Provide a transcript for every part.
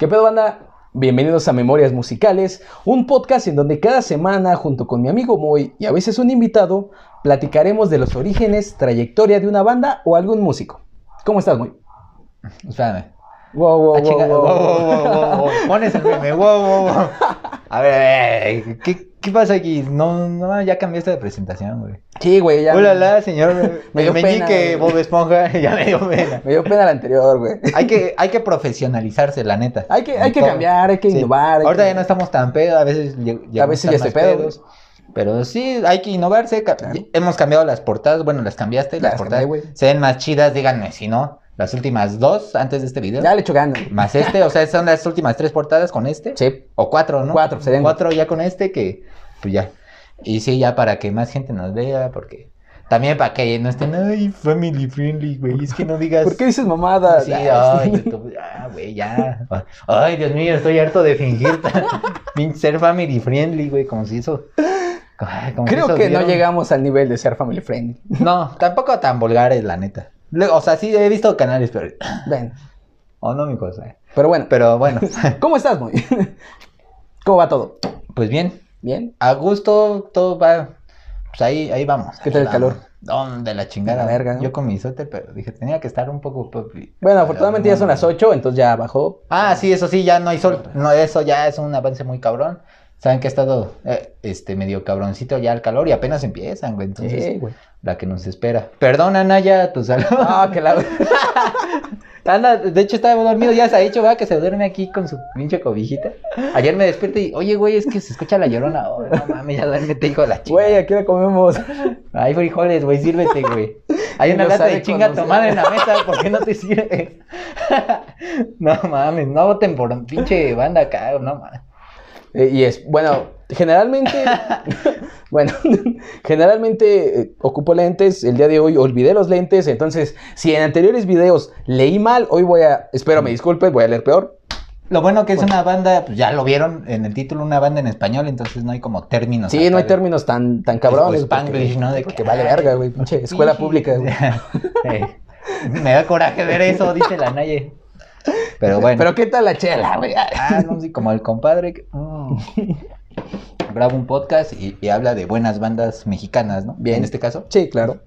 ¿Qué pedo, banda? Bienvenidos a Memorias Musicales, un podcast en donde cada semana, junto con mi amigo Moy y a veces un invitado, platicaremos de los orígenes, trayectoria de una banda o algún músico. ¿Cómo estás, Moy? Espérame. Wow, wow, Ah, wow, wow, wow. wow, wow, wow. Pones el meme, wow, wow, wow. A ver, a ver, ¿qué, qué pasa aquí? No, no, ya cambiaste de presentación, güey. Sí, güey, ya. Hola, la, señor Me dio Meñique, pena. Bob Esponja, ya me dio pena. Me dio pena la anterior, güey. Hay que, hay que profesionalizarse, la neta. Hay que, hay que todo. cambiar, hay que Sí. innovar. hay Ahorita que- ya no estamos tan pedo, a veces llegamos A veces ya más pedo, pedos. Pero sí, hay que innovarse. Claro. Hemos cambiado las portadas, bueno, las cambiaste, las Las portadas cambié, se ven más chidas, díganme si no. Las últimas dos antes de este video. Ya le güey. Más este, o sea, son las últimas tres portadas con este. Sí. O cuatro, ¿no? Cuatro, serían Cuatro ya con este que, pues ya. Y sí, ya para que más gente nos vea, porque... También para que no estén, ay, family friendly, güey, es que no digas... ¿Por qué dices mamadas? Sí, Ay. YouTube, ya, güey, ya. Ay, Dios mío, estoy harto de fingir ser family friendly, güey, como si eso... si Creo eso que no llegamos al nivel de ser family friendly. No, tampoco tan vulgares, la neta. O sea, sí he visto canales, pero... Ven. Oh, no, mi cosa. Pero bueno, Pero bueno, ¿cómo estás, Moy? ¿Cómo va todo? pues bien, ¿Bien? A gusto, todo va. Pues ahí, ahí vamos. ¿Qué tal el calor? ¿Dónde la chingada? La verga, ¿no? Yo con mi suéter, pero dije, tenía que estar un poco. papi. Bueno, afortunadamente ya son las 8, entonces ya bajó. Ah, sí, eso sí, ya no hay sol. No, eso ya es un avance muy cabrón. Saben que ha estado eh, este medio cabroncito ya el calor y apenas empiezan, güey. Entonces, Sí, güey. La que nos espera. Perdona, Naya, tu salud. Ah, que la... Anda, de hecho estaba dormido, ya se ha hecho, va, que se duerme aquí con su pinche cobijita. Ayer me despierto y, oye, güey, es que se escucha la llorona. Oh, no mames, ya duérmete, hijo de la chica. Güey, aquí la comemos. Hay frijoles, güey, sírvete, güey. Hay una lata de chinga tomada en la mesa, ¿por qué no te sirve? no mames, no voten por un pinche banda acá, no mames. Eh, y es, bueno, generalmente, bueno, generalmente eh, ocupo lentes, el día de hoy olvidé los lentes, entonces, si en anteriores videos leí mal, hoy voy a, espero me disculpen, voy a leer peor. Lo bueno que es Bueno. una banda, pues ya lo vieron en el título, una banda en español, entonces no hay como términos. Sí, no hay términos tan, tan cabrones. Spanglish, ¿no? De que, vale verga, güey, pinche escuela pública, güey. Eh, Me da coraje ver eso, dice la Naye. Pero bueno. Pero qué tal la chela, güey. Ah, no, sí, como el compadre que mm, graba un podcast y, y habla de buenas bandas mexicanas, ¿no? Bien. En este caso. Sí, claro.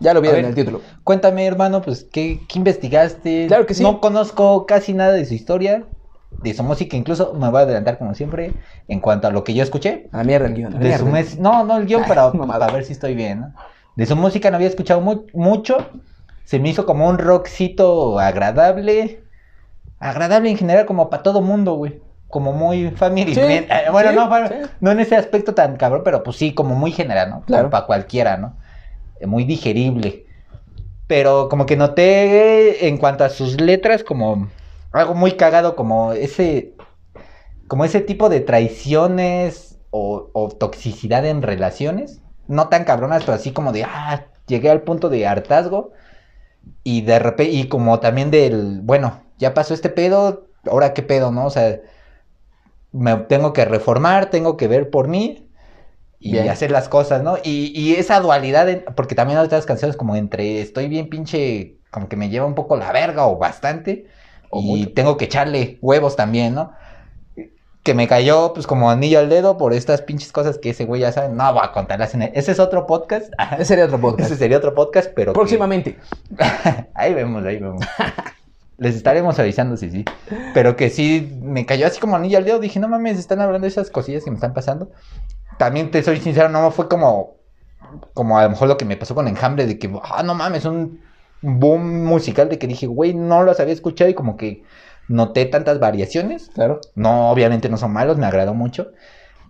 Ya lo vieron en el título. Cuéntame, hermano, pues, ¿qué, qué investigaste? Claro que sí. No conozco casi nada de su historia, de su música, incluso me voy a adelantar como siempre en cuanto a lo que yo escuché. A mierda el guion. De mierda. su mes... No, no el guion, Ay, para ver si estoy bien, ¿no? De su música no había escuchado mu- mucho. Se me hizo como un rockcito agradable. Agradable en general, como para todo mundo, güey. Como muy Sí, friendly. Eh, Bueno, sí, no, sí. no en ese aspecto tan cabrón, pero pues sí, como muy general, ¿no? Claro. Para cualquiera, ¿no? Eh, Muy digerible. Pero como que noté en cuanto a sus letras como algo muy cagado, como ese, como ese tipo de traiciones o, o toxicidad en relaciones. No tan cabronas, pero así como de, ah, llegué al punto de hartazgo. Y de repente, y como también del, bueno, ya pasó este pedo, ahora qué pedo, ¿no? O sea, me tengo que reformar, tengo que ver por mí y Bien. hacer las cosas, ¿no? Y, y esa dualidad, en- porque también hay otras canciones como entre estoy bien pinche, como que me lleva un poco la verga o bastante, O y mucho. tengo que echarle huevos también, ¿no? Que me cayó pues como anillo al dedo por estas pinches cosas que ese güey ya sabe, no voy a contarlas en el- Ese es otro podcast, Ese sería otro podcast. ese sería otro podcast, pero... que- Próximamente. ahí vemos, ahí vemos. Les estaremos avisando, sí, sí. Pero que sí, me cayó así como anillo al dedo. Dije, no mames, están hablando de esas cosillas que me están pasando. También te soy sincero, no fue como, como a lo mejor lo que me pasó con Enjambre, de que, ah, no mames, un boom musical de que dije, güey, no los había escuchado y como que noté tantas variaciones. Claro. No, obviamente no son malos, me agradó mucho.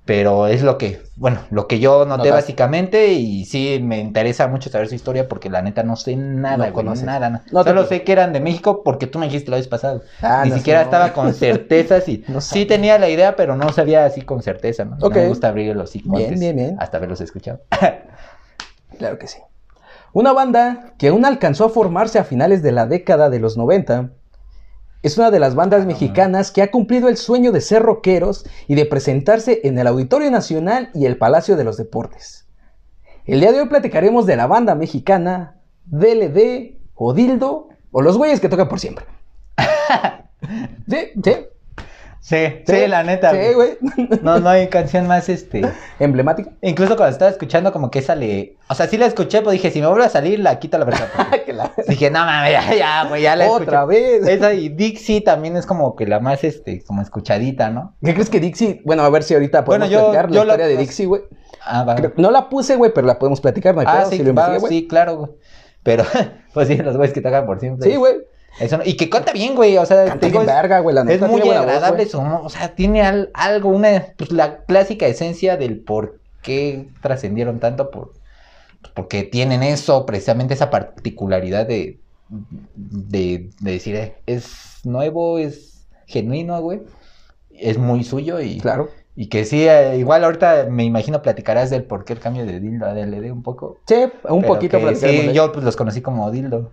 Pero es lo que, bueno, lo que yo noté básicamente y sí me interesa mucho saber su historia porque la neta no sé nada, No güey, nada, nada. No Solo sé que eran de México porque tú me dijiste la vez pasada. Ah, Ni siquiera estaba con No sí sabía. tenía la idea, pero no sabía así con certeza, ¿no? Ok. No me gusta abrir los hocico Bien, bien, bien. hasta haberlos escuchado. Claro que sí. Una banda que aún alcanzó a formarse a finales de la década de los 90 es una de las bandas mexicanas que ha cumplido el sueño de ser rockeros y de presentarse en el Auditorio Nacional y el Palacio de los Deportes. El día de hoy platicaremos de la banda mexicana DLD o Dildo o los güeyes que tocan por siempre. Sí, sí. Sí, sí, la neta. Sí, güey. No, no hay canción más, este. Emblemática. Incluso cuando estaba escuchando, como que esa le. O sea, sí la escuché, pero dije, si me vuelve a salir, la quito la verdad. La- dije, no mames, ya, ya, güey, ya la Otra escuché. vez. Esa y Dixie también es como que la más, este, como escuchadita, ¿no? ¿Qué crees que Dixie? Bueno, a ver si ahorita podemos Bueno, yo- platicar yo la la- historia de Dixie, güey. Ah, va. Creo- No la puse, güey, pero la podemos platicar, no hay Ah, pedo, sí, si lo va, investigué, sí, claro, güey. Pero, pues sí, los güeyes que tocan por siempre. Sí, güey. Eso no- Y que canta bien, güey. O sea, Canta te digo, bien es- verga, güey, la Es muy tiene buena voz, agradable su o sea, tiene al- algo, una, pues la clásica esencia del por qué trascendieron tanto, por, porque tienen eso, precisamente esa particularidad de, de, de decir, eh, es nuevo, es genuino, güey, es muy suyo y, Claro. Y que sí, eh, igual ahorita me imagino platicarás del por qué el cambio de dildo a DLD un poco. Sí, un pero poquito que Sí, yo pues los conocí como dildo.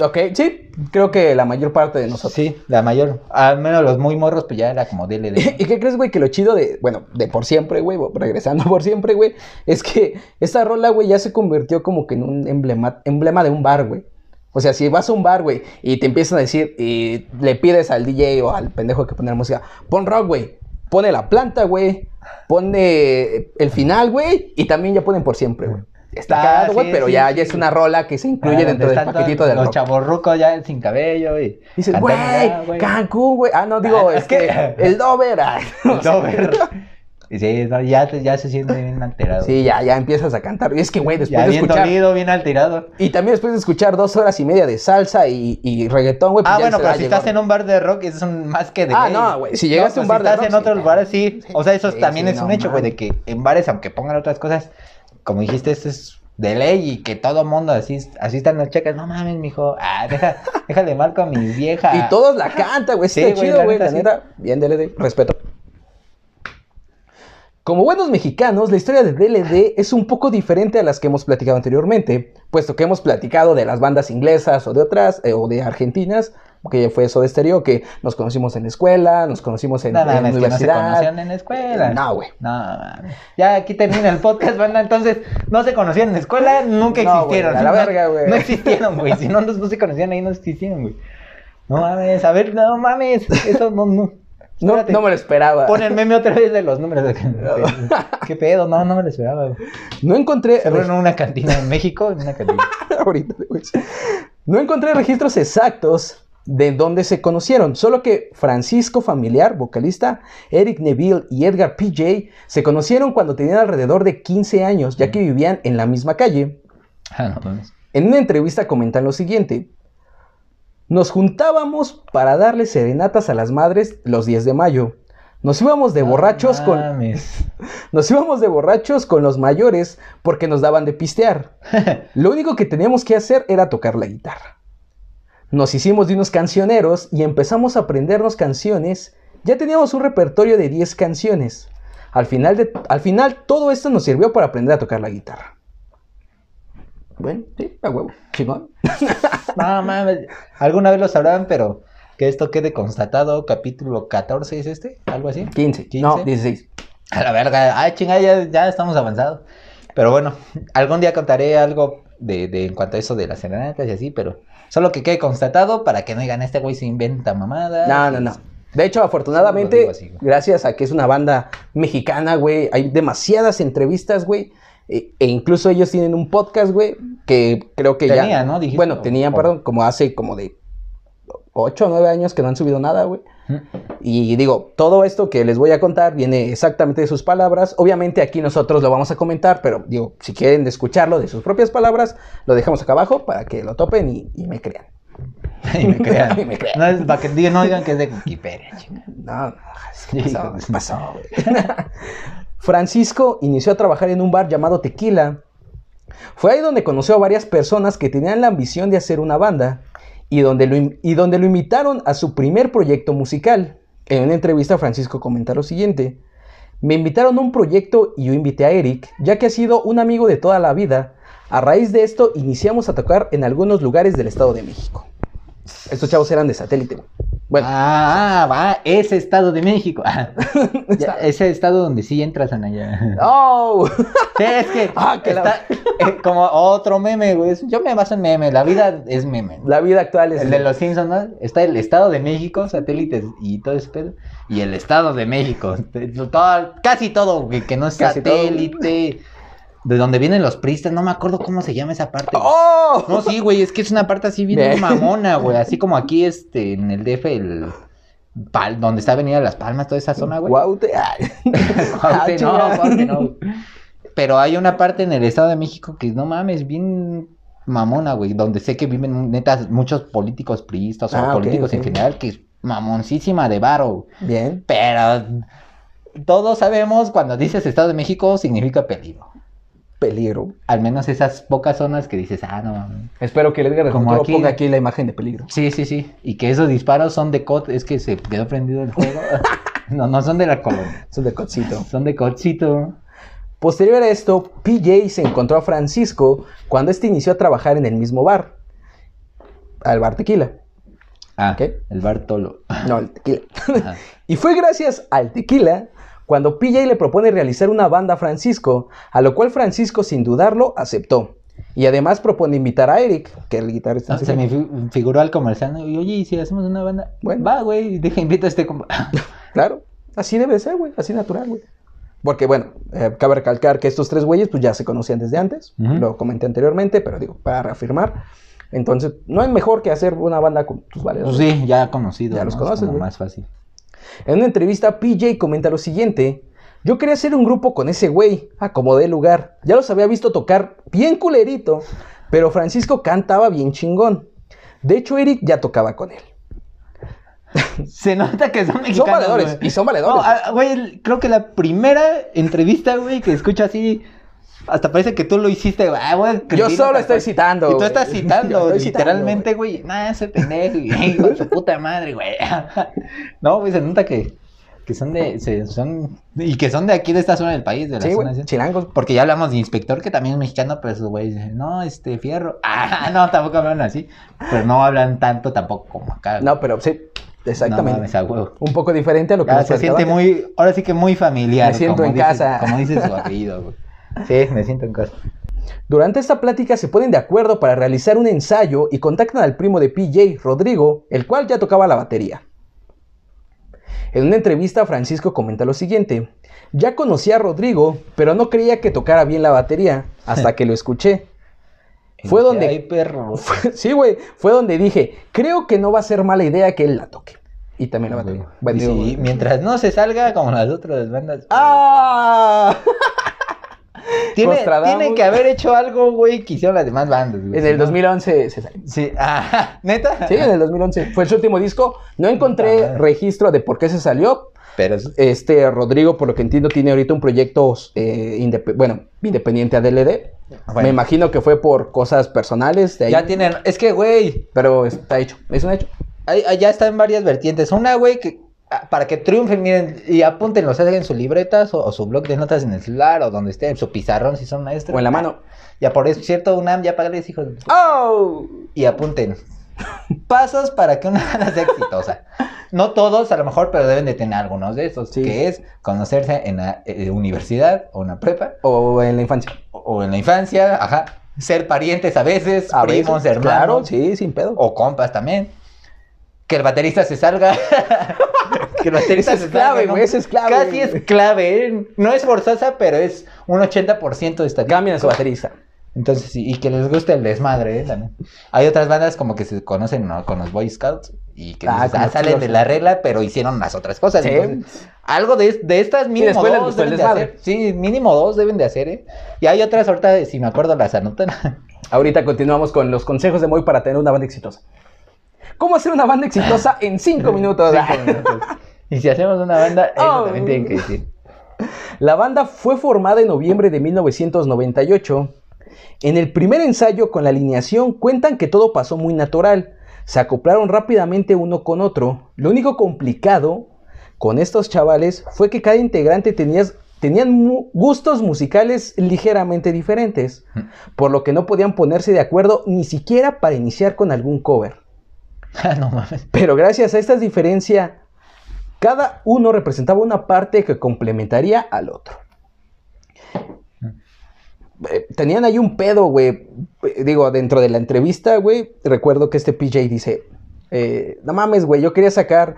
Ok, sí, creo que la mayor parte de nosotros. Sí, la mayor, al menos los muy morros, pues ya era como DLD. ¿Y qué crees, güey? Que lo chido de, bueno, de por siempre, güey, regresando por siempre, güey, es que esta rola, güey, ya se convirtió como que en un emblema, emblema de un bar, güey. O sea, si vas a un bar, güey, y te empiezan a decir, y le pides al DJ o al pendejo que pone la música, pon rock, güey, pone la planta, güey, pone el final, güey, y también ya ponen por siempre, güey. Está Ah, cagado, güey, sí, pero sí, ya, sí. ya es una rola que se incluye Ah, dentro del paquetito del Los rock. chavorrucos ya sin cabello y. Dices, cantando güey. Cancún, güey. Ah, no, digo, Ah, es este, que- el Dover. ah. El Dover. Y sí, no, ya, ya se siente bien alterado. Sí, ya, ya empiezas a cantar. Y es que, güey, después ya de bien escuchar. dolido, bien alterado. Y también después de escuchar dos horas y media de salsa y, y reggaetón, güey. pues Ah, bueno, pero si estás en un bar de rock, es un más que de Ah, no, güey, si llegaste a un bar de si estás rock, en otros sí, bares, sí. O sea, eso Sí, también sí, es no un hecho, güey, de que en bares, aunque pongan otras cosas, como dijiste, esto es de ley y que todo mundo así, así están las checas. No mames, mijo. Ah, deja, déjale marco a mi vieja. Y todos la cantan, güey. Sí, güey, chido, güey. La neta, bien DLD. Respeto. Como buenos mexicanos, la historia de DLD es un poco diferente a las que hemos platicado anteriormente, puesto que hemos platicado de las bandas inglesas o de otras, eh, o de argentinas, que fue eso de Stereo, que nos conocimos en la escuela, nos conocimos en, No en mames, que no se universidad. conocían en la escuela. No, güey. No. Ya aquí termina el podcast, banda. Entonces, no se conocían en la escuela, nunca No, existieron. a la No- verga, güey. No existieron, güey. Si no, no, no se conocían ahí, no existieron, güey. No mames, a ver, no mames. Eso no, no. No, Espérate. no me lo esperaba. Pon el meme otra vez de los números. ¿Qué pedo? No, no me lo esperaba, güey. No encontré. Cerró en una cantina en México, en una cantina. Ahorita, güey. No encontré registros exactos de dónde se conocieron, solo que Francisco Familiar, vocalista, Eric Neville y Edgar PJ se conocieron cuando tenían alrededor de 15 años, ya que vivían en la misma calle. Ah, no. En una entrevista comentan lo siguiente. Nos juntábamos para darle serenatas a las madres los 10 de mayo. Nos íbamos de borrachos con nos íbamos de borrachos con los mayores porque nos daban de pistear. Lo único que teníamos que hacer era tocar la guitarra. Nos hicimos de unos cancioneros y empezamos a aprendernos canciones. Ya teníamos un repertorio de 10 canciones. Al final, de- al final todo esto nos sirvió para aprender a tocar la guitarra. Bueno, sí, a huevo, chingón. No mames. Alguna vez lo sabrán, pero que esto quede constatado. Capítulo 14 es este, algo así. 15, 15. no, 16. A la verga, ay chingada, ya, ya estamos avanzados. Pero bueno, algún día contaré algo de, de en cuanto a eso de las serenatas y así, pero solo que quede constatado para que no digan este güey se inventa mamada. No, no, no. De hecho, afortunadamente, así, gracias a que es una banda mexicana, güey, hay demasiadas entrevistas, güey. E, e incluso ellos tienen un podcast, güey, que creo que ya... Tenían, ¿no? Dijiste, Bueno, tenían, o- perdón, como hace como de 8 o 9 años que no han subido nada, güey. Y digo, todo esto que les voy a contar viene exactamente de sus palabras. Obviamente aquí nosotros lo vamos a comentar, pero digo, si quieren escucharlo de sus propias palabras, lo dejamos acá abajo para que lo topen y, y me crean. y me crean. Y me crean. No es para que digan, no digan que es de Wikipedia, chingada. No, no, ¿qué pasó? hijo de ¿Qué su pasó, güey? Francisco inició a trabajar en un bar llamado Tequila. Fue ahí donde conoció a varias personas que tenían la ambición de hacer una banda y donde lo, y donde lo invitaron a su primer proyecto musical. En una entrevista, Francisco comenta lo siguiente. Me invitaron a un proyecto y yo invité a Eric, ya que ha sido un amigo de toda la vida. A raíz de esto, iniciamos a tocar en algunos lugares del Estado de México. Estos chavos eran de satélite. güey. Bueno, Ah, va, ese Estado de México. Ya, ese estado donde sí entras, Anaya. ¡Oh! Sí, es que Ah, que la- está eh, como otro meme, güey. Yo me baso en meme, la vida es meme. La vida actual es. El de los Simpsons, ¿no? Está el Estado de México, satélites y todo ese pedo. Y el Estado de México. Todo- casi todo, güey, que no es Casi todo. De donde vienen los pristas, no me acuerdo cómo se llama esa parte. güey. ¡Oh! No, sí, güey, es que es una parte así bien mamona, güey. Así como aquí, este, en el DF, el... Pal, donde está Avenida Las Palmas, toda esa zona, güey. Guaute. Ah, no, chinga. Cuaute no. Pero hay una parte en el Estado de México que no mames, bien mamona, güey, donde sé que viven netas muchos políticos priistas o Ah, políticos en general que es mamoncísima de varo. Bien. Pero todos sabemos cuando dices Estado de México significa peligro. Peligro. Al menos esas pocas zonas que dices, ah, no mames. Espero que el Edgar Como aquí. ponga aquí la imagen de peligro. Sí, sí, sí. Y que esos disparos son de COD, es que se quedó prendido el juego. no, no son de la colonia. Es de cocito. Son de CODcito. Posterior a esto, PJ se encontró a Francisco cuando este inició a trabajar en el mismo bar. Al bar tequila. Ah, ¿Qué? el Bartolo. No, el tequila. Y fue gracias al tequila cuando PJ le propone realizar una banda a Francisco, a lo cual Francisco sin dudarlo aceptó. Y además propone invitar a Eric, que es el guitarrista. No, se me fi- figuró al comercial. ¿no? Y oye, ¿y si hacemos una banda? Bueno. Va, güey, deja, invita a este compa. Claro, así debe ser, güey, así natural, güey. Porque bueno, eh, cabe recalcar que estos tres güeyes pues ya se conocían desde antes, lo comenté anteriormente, pero digo, para reafirmar. Entonces, no hay mejor que hacer una banda con tus valedores. Pues sí, ya conocido. Ya los ¿no? conoces, Es como más fácil. En una entrevista, PJ comenta lo siguiente. Yo quería hacer un grupo con ese güey, acomodé lugar. Ya los había visto tocar bien culerito, pero Francisco cantaba bien chingón. De hecho, Eric ya tocaba con él. Se nota que son mexicanos. Son valedores, y son valedores. No, ah, güey, el- creo que la primera entrevista, güey, que escucho así. Hasta parece que tú lo hiciste, güey. Ah, güey, Yo solo estoy cual. citando. Y tú estás citando, literalmente, güey. Nah, ese pendejo, güey, con su puta madre, güey. No, güey, se nota que, que son de. se- son, y que son de aquí, de esta zona del país, de la Sí, zona. güey, chilangos. Porque ya hablamos de inspector, que también es mexicano, pero esos güeyes dicen, no, este, fierro. Ah, no, tampoco hablan así. Pero no hablan tanto tampoco como acá. No, pero sí, exactamente. No. Un poco diferente a lo que Ya nos se siente muy, ahora sí que muy familiar. Me siento como en casa. Como dice su apellido, güey. Sí, me siento en casa. Durante esta plática se ponen de acuerdo para realizar un ensayo y contactan al primo de PJ, Rodrigo, el cual ya tocaba la batería. En una entrevista, Francisco comenta lo siguiente. Ya conocí a Rodrigo, pero no creía que tocara bien la batería hasta que lo escuché. Fue donde- Ay, perro. Sí, güey, fue donde dije, creo que no va a ser mala idea que él la toque. Y también la batería. Digo, Buenísimo. mientras no se salga como las otras bandas. ¡Ah! tiene, tiene que haber hecho algo, güey, que hicieron las demás bandas. güey, En el no- 2011 se salió. Sí, ah, ¿neta? Sí, en el 2011. Fue su último disco. No encontré registro de por qué se salió. Pero es- Este Rodrigo, por lo que entiendo, tiene ahorita un proyecto, eh, indep- bueno, independiente a DLD. Bueno. Me imagino que fue por cosas personales de ahí. ya tienen, es que, güey, Pero está hecho, es un hecho. Ahí ya está en varias vertientes. Una, güey, que ah, para que triunfen, miren, y apúntenlo, sea en sus libretas o, o su blog de notas en el celular o donde esté, en su pizarrón si son maestros. O en la mano. Ya por eso, cierto, UNAM, ya págales, hijos. de- ¡Oh! Y apunten. Pasos para que una banda sea exitosa. No todos, a lo mejor, pero deben de tener algunos de estos. Sí. Que es conocerse en la eh, universidad o en la prepa O en la infancia. o, o en la infancia, ajá. Ser parientes a veces, A primos, veces, hermanos. Claro, sí, sin pedo. O compas también. Que el baterista se salga. que el baterista es clave, salga, ¿no? güey, es clave. Casi es clave, ¿eh? No es forzosa, pero es un 80% de estadística. Cambian a su baterista. Entonces, sí, y que les guste el desmadre, ¿eh? También. Hay otras bandas como que se conocen ¿no? con los Boy Scouts y que Ah, dices, ah, salen de la regla, pero hicieron las otras cosas. Sí. Entonces, algo de, de estas mínimo dos deben de hacer. Sí, mínimo dos deben de hacer, ¿eh? Y hay otras, ahorita, si me acuerdo, las anotan. Ahorita continuamos con los consejos de Moy para tener una banda exitosa. ¿Cómo hacer una banda exitosa en cinco minutos? Cinco minutos. Y si hacemos una banda, eso Oh. también tienen que decir. La banda fue formada en noviembre de 1998. En el primer ensayo con la alineación cuentan que todo pasó muy natural. Se acoplaron rápidamente uno con otro. Lo único complicado con estos chavales fue que cada integrante tenía, tenían mu- gustos musicales ligeramente diferentes, por lo que no podían ponerse de acuerdo ni siquiera para iniciar con algún cover. Ah, no mames. Pero gracias a esta diferencia, cada uno representaba una parte que complementaría al otro. Eh, Tenían ahí un pedo, güey. Eh, Digo, dentro de la entrevista, güey, recuerdo que este PJ dice, eh, no mames, güey, yo quería sacar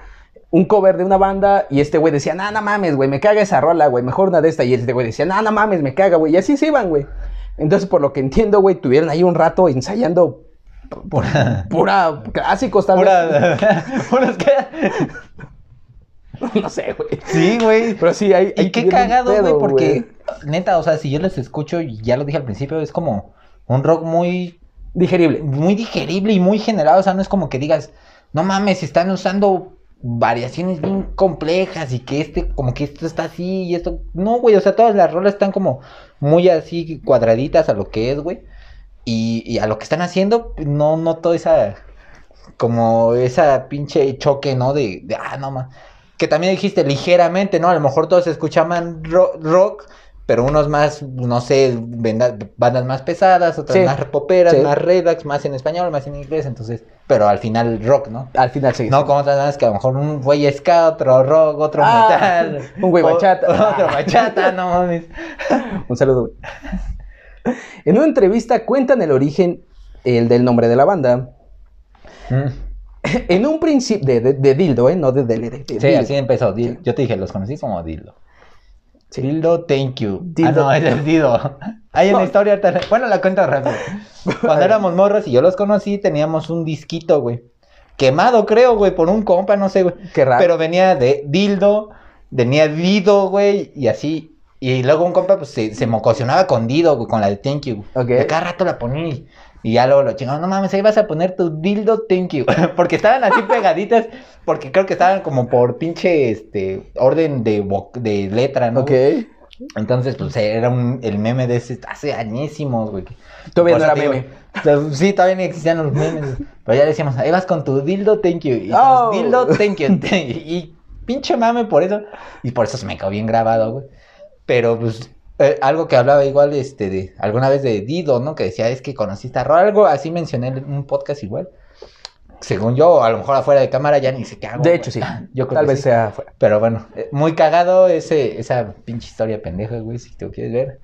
un cover de una banda y este güey decía, no, no mames, güey, me caga esa rola, güey, mejor una de esta. Y este güey decía, no, no mames, me caga, güey. Y así se iban, güey. Entonces, por lo que entiendo, güey, tuvieron ahí un rato ensayando Pura. pura clásicos, vez. Pura. puras que- No sé, güey. Sí, güey. Pero sí, hay. Y qué cagado, güey, porque neta, o sea, si yo les escucho, y ya lo dije al principio, es como un rock muy, Digerible. muy digerible y muy generado. O sea, no es como que digas, no mames, están usando variaciones bien complejas y que este, como que esto está así y esto. No, güey, o sea, todas las rolas están como muy así cuadraditas a lo que es, güey. Y, y a lo que están haciendo, no noto esa, como esa pinche choque, ¿no? De, de ah, no mames. Que también dijiste ligeramente, ¿no? A lo mejor todos escuchaban ro- rock, pero unos más, no sé, bandas más pesadas, otras Sí. más poperas, Sí. más redux, más en español, más en inglés, entonces, pero al final rock, ¿no? Al final sí. No como otras bandas que a lo mejor un güey ska, otro rock, otro Ah, metal. un güey bachata. Otro bachata, no mames. Un saludo. güey. En una entrevista cuentan el origen, el del nombre de la banda. En un principio, de, de- de Dildo, ¿eh? No de DLD. Sí, Dildo. así empezó. Yo te dije, los conocí como Dildo. Sí. Dildo, thank you. Dildo. Ah, no, es el Dido. Hay una historia. Bueno, la cuento rápido. Cuando éramos morros y yo los conocí, teníamos un disquito, güey. Quemado, creo, güey, por un compa, no sé, güey. Qué raro. Pero venía de Dildo, venía Dido, güey, y así. Y luego un compa, pues, se, se mocosionaba con Dido, güey, con la de Thank You. Ok. Y cada rato la ponía y, y ya luego lo chingaban. No mames, ahí vas a poner tu Dildo Thank You. porque estaban así pegaditas, porque creo que estaban como por pinche, este, orden de, de letra, ¿no? Ok. Entonces, pues, era un, el meme de ese, hace añísimos, güey. Todavía no era digo, meme. Sí, todavía no existían los memes. Pero ya decíamos, ahí vas con tu dildo, thank you. Y Oh. todos, dildo, thank you. thank you". Y pinche mame por eso. Y por eso se me quedó bien grabado, güey. Pero pues, eh, algo que hablaba igual, este, de alguna vez de Dido, ¿no? Que decía, es que conociste a Ro. Algo así mencioné en un podcast igual. Según yo, a lo mejor afuera de cámara ya ni sé qué hago. De güey. hecho, sí. Yo creo Tal que vez sí. sea fuera. Pero bueno, eh, muy cagado ese, esa pinche historia pendeja, güey, si te quieres ver.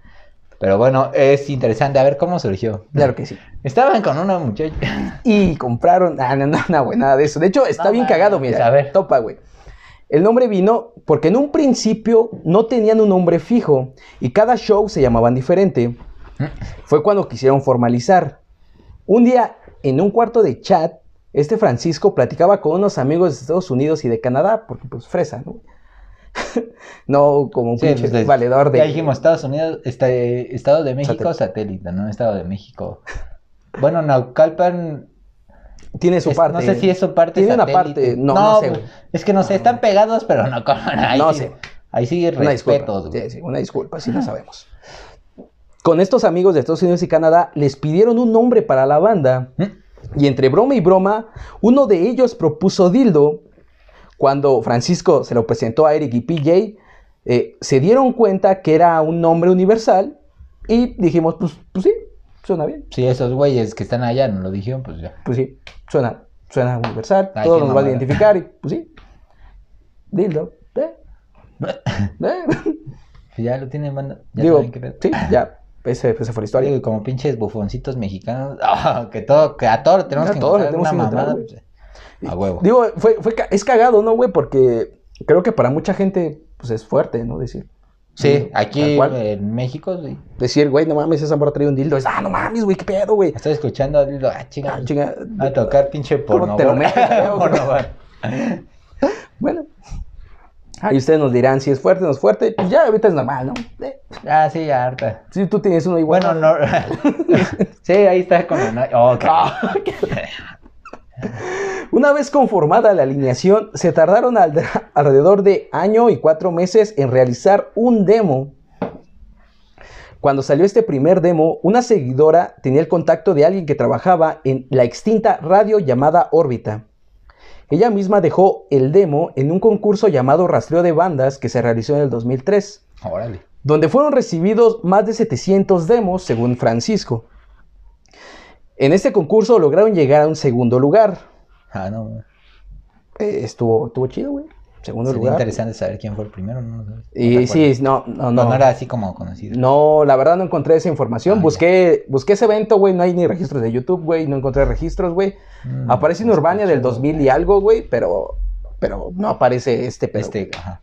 Pero bueno, es interesante a ver cómo surgió. Claro que sí. Estaban con una muchacha. Y compraron. Ah, no, no, no, güey, nada de eso. De hecho, está No bien mames, cagado, mira. a ver. Topa, güey. El nombre vino porque en un principio no tenían un nombre fijo y cada show se llamaban diferente. Fue cuando quisieron formalizar. Un día, en un cuarto de chat, este Francisco platicaba con unos amigos de Estados Unidos y de Canadá, porque pues fresa, ¿no? no como un Sí, pinche pues, valedor de... Ya dijimos Estados Unidos, este, Estado de México, satélite, ¿no? Estado de México. Bueno, Naucalpan. Tiene su es- parte. No sé si es su parte. Tiene una parte, no, no sé, pues, güey. Es que no sé, están pegados, pero no. Ahí No sí, sé. Ahí sí Una disculpa. respetos. Sí, sí, una disculpa, sí lo sabemos. Con estos amigos de Estados Unidos y Canadá les pidieron un nombre para la banda ¿Mm? y entre broma y broma, uno de ellos propuso Dildo. Cuando Francisco se lo presentó a Eric y PJ, eh, se dieron cuenta que era un nombre universal y dijimos, pues, pues sí, suena bien. Si esos güeyes que están allá no lo dijeron, pues ya. Pues sí, suena, suena universal, Ay, todos nos van a identificar y pues sí. Dildo. ¿eh? ¿eh? Pues ya lo tienen, banda. Ya Digo, saben qué pedo. sí, ya, ese, esa fue la historia. Digo, como pinches bufoncitos mexicanos. ah, que todo, que a todos tenemos A que todos tenemos una mamada. pues, a huevo. Digo, fue, fue, es cagado, ¿no, güey? Porque creo que para mucha gente, pues es fuerte, ¿no? Decir. Sí, aquí en México, sí. Decir, güey, no mames, esa morra trae un dildo. Es, ah, no mames, güey, qué pedo, güey. Estoy escuchando, digo, ah, chinga, Ah, chinga. a tocar pinche ¿Cómo porno. te lo metes. Bueno. Ahí ustedes nos dirán si es fuerte o no es fuerte. Pues ya ahorita es normal, ¿no? Ah, sí, ya harta. si tú tienes uno igual. Bueno, no. sí, ahí está con la. no- Oh, ok. Una vez conformada la alineación, se tardaron al- alrededor de año y cuatro meses en realizar un demo. Cuando salió este primer demo, una seguidora tenía el contacto de alguien que trabajaba en la extinta radio llamada Órbita. Ella misma dejó el demo en un concurso llamado Rastreo de Bandas que se realizó en el 2003, Órale. donde fueron recibidos más de 700 demos, según Francisco. En este concurso lograron llegar a un segundo lugar. Ah, no. Eh, estuvo, estuvo chido, güey. Segundo Sería lugar. interesante saber quién fue el primero, ¿no? ¿No te Y sí, no, no, No, no no. era así como conocido. No, la verdad no encontré esa información. Ah, busqué, busqué ese evento, güey. No hay ni registros de YouTube, güey. No encontré registros, güey. Mm, Aparece en pues, Urbania del chido. 2000 y algo, güey, pero, pero no aparece este. Este, ajá.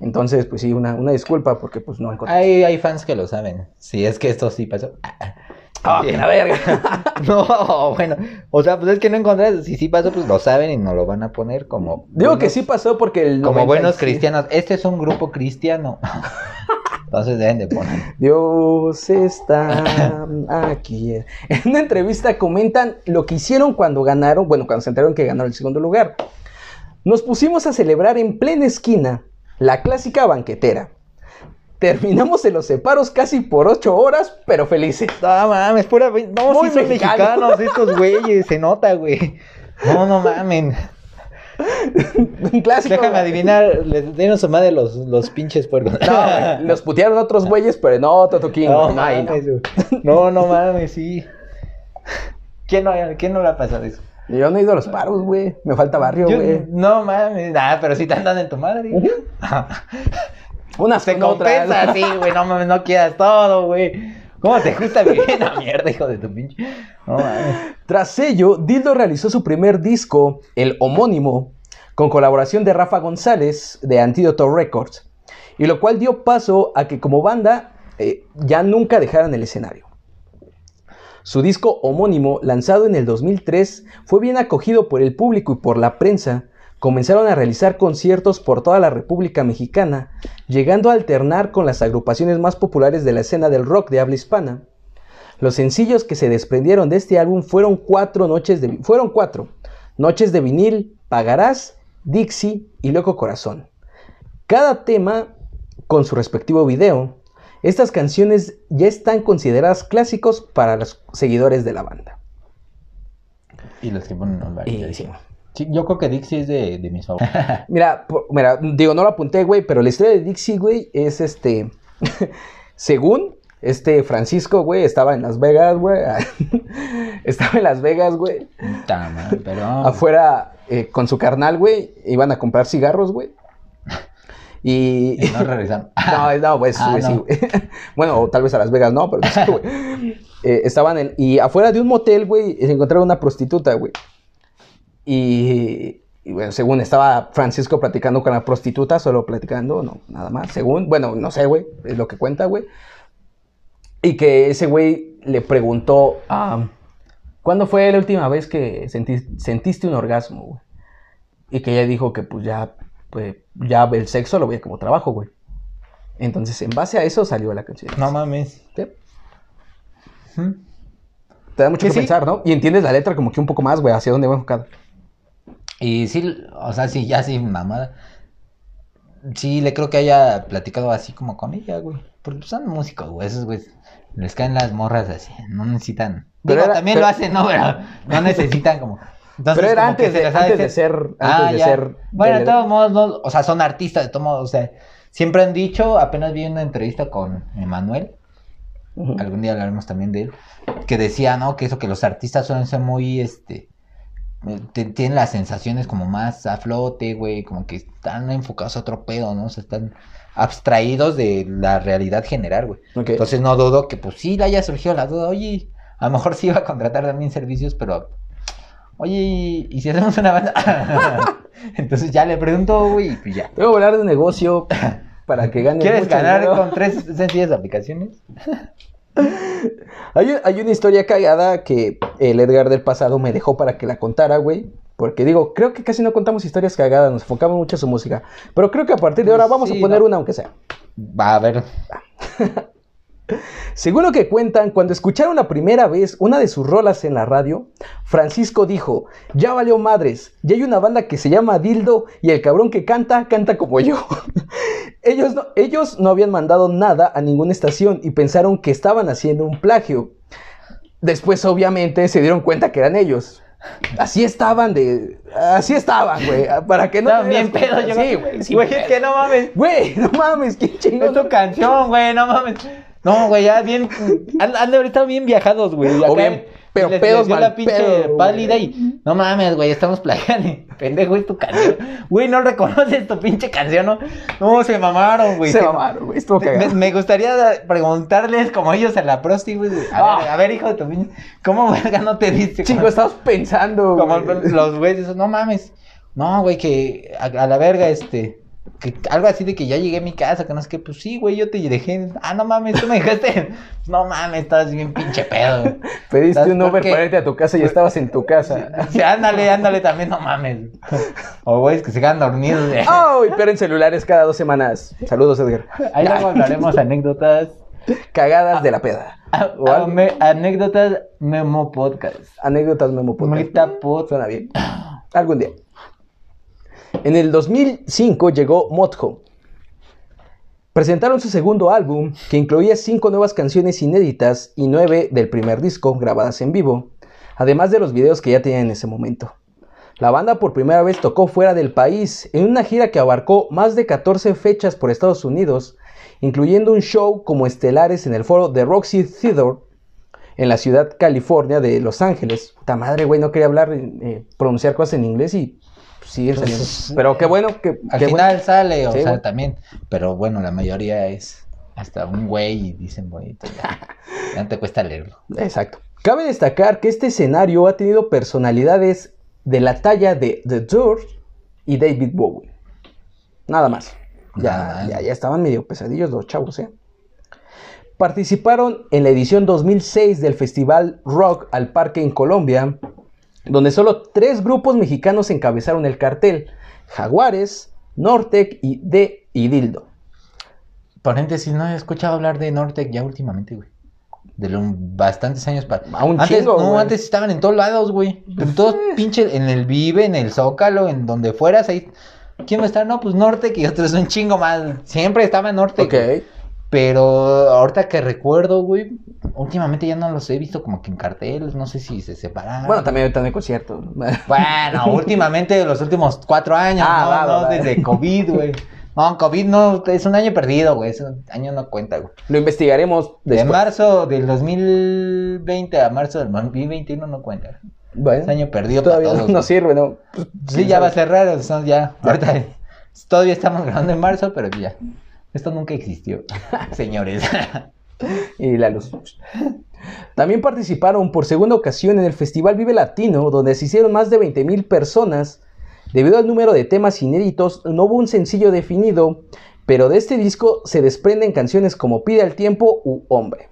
Entonces, pues sí, una, una disculpa porque pues no encontré. Hay, hay fans que lo saben. Si es que esto sí pasó. ¡Ah, que la verga! no, bueno. O sea, pues es que no encontré. Si sí pasó, pues lo saben y nos lo van a poner como. Digo que sí pasó porque el Como 90 buenos cristianos. Este es un grupo cristiano. Entonces deben de poner. Dios está aquí. En una entrevista comentan lo que hicieron cuando ganaron, bueno, cuando se enteraron que ganaron el segundo lugar. Nos pusimos a celebrar en plena esquina la clásica banquetera. Terminamos en los separos casi por ocho horas, pero felices. No mames, pura. No, Muy sí son mexicano. mexicanos estos güeyes. Se nota, güey. No, no mamen. Un clásico. Déjame adivinar. Les dieron su madre los, los pinches puercos. No, los putearon otros güeyes, pero no, Totoquín. No, No, no. no, no mames, sí. ¿Quién no, ¿Quién no le ha pasado eso? Yo no he ido a los paros, güey. Me falta barrio, Yo- güey. no mames, nada, pero sí te andan en tu madre. Unas Se con otras. compensa, sí, güey, no mames, no quieras todo, güey. ¿Cómo te gusta vivir la mierda, hijo de tu pinche? No mames. Tras ello, Dildo realizó su primer disco, el homónimo, con colaboración de Rafa González de Antídoto Records, y lo cual dio paso a que como banda eh, ya nunca dejaran el escenario. Su disco homónimo, lanzado en el 2003, fue bien acogido por el público y por la prensa. Comenzaron a realizar conciertos por toda la República Mexicana, llegando a alternar con las agrupaciones más populares de la escena del rock de habla hispana. Los sencillos que se desprendieron de este álbum fueron cuatro noches de fueron cuatro. Noches de vinil, Pagarás, Dixie y Loco Corazón. Cada tema con su respectivo video. Estas canciones ya están consideradas clásicos para los seguidores de la banda. Y los que ponen los Y, sí. Sí, yo creo que Dixie es de, de mis favoritos. Mira, por- mira, digo, no lo apunté, güey, pero la historia de Dixie, güey, es este. según este Francisco, güey, estaba en Las Vegas, güey. estaba en Las Vegas, güey. Pero. Afuera eh, con su carnal, güey. Iban a comprar cigarros, güey. Y. Y no regresan. No, no, pues Ah, sí, no. güey. Bueno, o tal vez a Las Vegas no, pero sí, güey. Eh, estaban en. Y afuera de un motel, güey, se encontraron una prostituta, güey. Y, y, bueno, según estaba Francisco platicando con la prostituta, solo platicando, no, nada más. Según, bueno, no sé, güey, es lo que cuenta, güey. Y que ese güey le preguntó, ah, ¿cuándo fue la última vez que sentí- sentiste un orgasmo, güey? Y que ella dijo que pues ya, pues ya el sexo lo veía como trabajo, güey. Entonces, en base a eso salió la canción. No mames. ¿Sí? Te da mucho Que que sí. pensar, ¿no? Y entiendes la letra como que un poco más, güey, hacia dónde va enfocado. Y sí, o sea, sí, ya sí, mamada. Sí, le creo que haya platicado así como con ella, güey. Porque son músicos, güey. Esos, güey, les caen las morras así. No necesitan. Pero Digo, era- también pero- lo hacen, ¿no? Pero no necesitan como. Entonces, Pero era antes de, ha antes de ser. Antes Ah, de ya. ser. Bueno, de- todos modos, no, o sea, son artistas, de todos modos, o sea, siempre han dicho, apenas vi una entrevista con Emanuel, algún día hablaremos también de él, que decía, ¿no? Que eso, que los artistas suelen ser muy, este, te- tienen las sensaciones como más a flote, güey, como que están enfocados a otro pedo, ¿no? O sea, están abstraídos de la realidad general, güey. Entonces no dudo que, pues sí, le haya surgido la duda, oye, a lo mejor sí iba a contratar también servicios, pero, oye, ¿y si hacemos una banda? Entonces ya le pregunto, güey, y pues ya. Voy a hablar de negocio para que gane. ¿Quieres mucho ganar dinero. con tres sencillas aplicaciones? Hay, hay una historia cagada que el Edgar del pasado me dejó para que la contara, güey. Porque digo, creo que casi no contamos historias cagadas, nos enfocamos mucho en su música. Pero creo que a partir de ahora vamos Sí, a poner no. una, aunque sea. Va a ver. Según lo que cuentan, cuando escucharon la primera vez una de sus rolas en la radio, Francisco dijo, ya valió madres, ya hay una banda que se llama Dildo y el cabrón que canta, canta como yo. ellos, no, ellos no habían mandado nada a ninguna estación y pensaron que estaban haciendo un plagio. Después, obviamente, se dieron cuenta que eran ellos. Así estaban de... Así estaban, güey. Para que no... Yo Sí, creo. güey. Güey, pedo. es que no mames. Güey, no mames, qué chingón. Es tu canción, güey, no mames. No, güey, ya bien. Han, han de haber estado bien viajados, güey. O bien en- pero les- pedos les mal la pinche pedo, pálida güey. y no mames, güey, estamos plagiando. Pendejo, es tu canción. Güey, no reconoces tu pinche canción, ¿no? No, se mamaron, güey. Se Se mamaron, güey. Estuvo Me, cagado. me gustaría preguntarles como ellos a la prosti, güey. A, Ah. ver, a ver, hijo de tu pinche. ¿Cómo verga no te diste? Chico, cuando- estabas pensando, como güey. los güeyes, no mames. No, güey, que a, a la verga, este. Que algo así de que ya llegué a mi casa, que no sé qué, pues sí, güey, yo te dejé. Ah, no mames, tú me dejaste. No mames, estabas bien pinche pedo. güey. Pediste ¿Sabes un Uber para irte a tu casa y estabas en tu casa. Sí, ándale, ándale también, no mames. O güeyes que se quedan dormidos. güey. ¡Oh! Y pierden celulares cada dos semanas. Saludos, Edgar. Ahí luego hablaremos anécdotas. Cagadas de la peda. a- O a- algo. me- anécdotas Memo Podcast. Anécdotas Memo Podcast. Meta Pod. Suena bien. Algún día. En el 2005 llegó Motjo. Presentaron su segundo álbum, que incluía cinco nuevas canciones inéditas y nueve del primer disco grabadas en vivo, además de los videos que ya tenían en ese momento. La banda por primera vez tocó fuera del país, en una gira que abarcó más de 14 fechas por Estados Unidos, incluyendo un show como estelares en el foro de Roxy Theater en la ciudad California de Los Ángeles. Puta madre, güey, no quería hablar, eh, pronunciar cosas en inglés y pues, sí, Pues, saliendo. es- Pero qué bueno que... Al qué final bueno. sale, o Sí, sea, también. Pero bueno, la mayoría es hasta un güey y dicen bonito. Ya, ya no te cuesta leerlo. Exacto. Cabe destacar que este escenario ha tenido personalidades de la talla de The Doors y David Bowie. Nada más. Ya, Nada más. ya, ya estaban medio pesadillos los chavos, ¿eh? Participaron en la edición 2006 del Festival Rock al Parque en Colombia, donde solo tres grupos mexicanos encabezaron el cartel: Jaguares, Nortec y D y Dildo. Paréntesis, no he escuchado hablar de Nortec ya últimamente, güey. De lo- bastantes años para. A un antes, chingo, no, güey. antes estaban en todos lados, güey. En todos pinche, en el Vive, en el Zócalo, en donde fueras, ahí. ¿Quién va a estar? No, pues Nortec y otros un chingo más. Siempre estaba Nortec. Ok. Pero ahorita que recuerdo, güey, últimamente ya no los he visto como que en carteles, no sé si se separaron. Bueno, también ahorita no hay conciertos. Bueno, últimamente los últimos cuatro años, Ah, no, va, no, va, va. desde COVID, güey. No, COVID no, es un año perdido, güey, ese año no cuenta, güey. Lo investigaremos De después. marzo del 2020 a marzo del 2021 no cuenta. Bueno, Es año perdido para todavía todos. no, sirve, ¿no? Pues, Sí, ya va a cerrar, o sea, ya. Ahorita todavía estamos grabando en marzo, pero ya. Esto nunca existió, señores. Y la luz. También participaron por segunda ocasión en el Festival Vive Latino, donde se hicieron más de 20.000 personas. Debido al número de temas inéditos, no hubo un sencillo definido, pero de este disco se desprenden canciones como Pide al Tiempo u Hombre.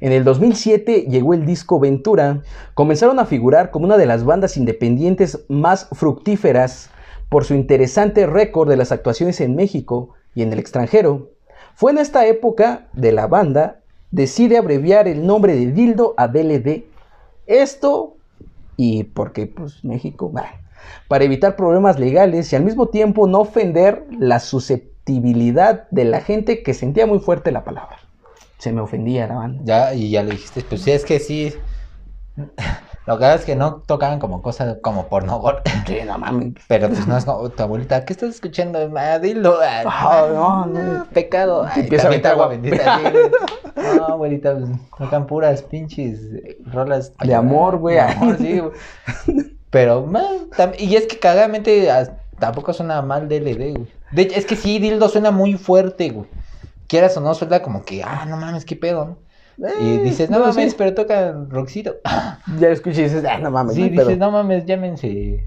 En el 2007 llegó el disco Ventura, comenzaron a figurar como una de las bandas independientes más fructíferas por su interesante récord de las actuaciones en México y en el extranjero. Fue en esta época de la banda decide abreviar el nombre de Dildo a DLD. Esto y porque pues México, para evitar problemas legales y al mismo tiempo no ofender la susceptibilidad de la gente que sentía muy fuerte la palabra. Se me ofendía la banda. ya, y ya lo dijiste, pues es que sí. Lo que pasa es que no tocaban como cosas como porno. Sí, no mames. Pero pues no es como tu abuelita, ¿qué estás escuchando? Ah, dilo. ah, Ah, no, no. Pecado. Ay, empieza a agua bendita. sí. No, abuelita, pues tocan puras pinches rolas. De amor, güey. de amor, sí, güey. Pero, man, y es que cagadamente tampoco suena mal DLD, güey. De hecho, es que sí, Dildo suena muy fuerte, güey. Quieras o no, suena como que, ah, no mames, qué pedo, ¿no? Y Eh, dices, no, no, mames, sí. pero toca rockcito. Ya lo escuché y dices, ah, no mames. Sí, no dices, pedo". no mames, llámense.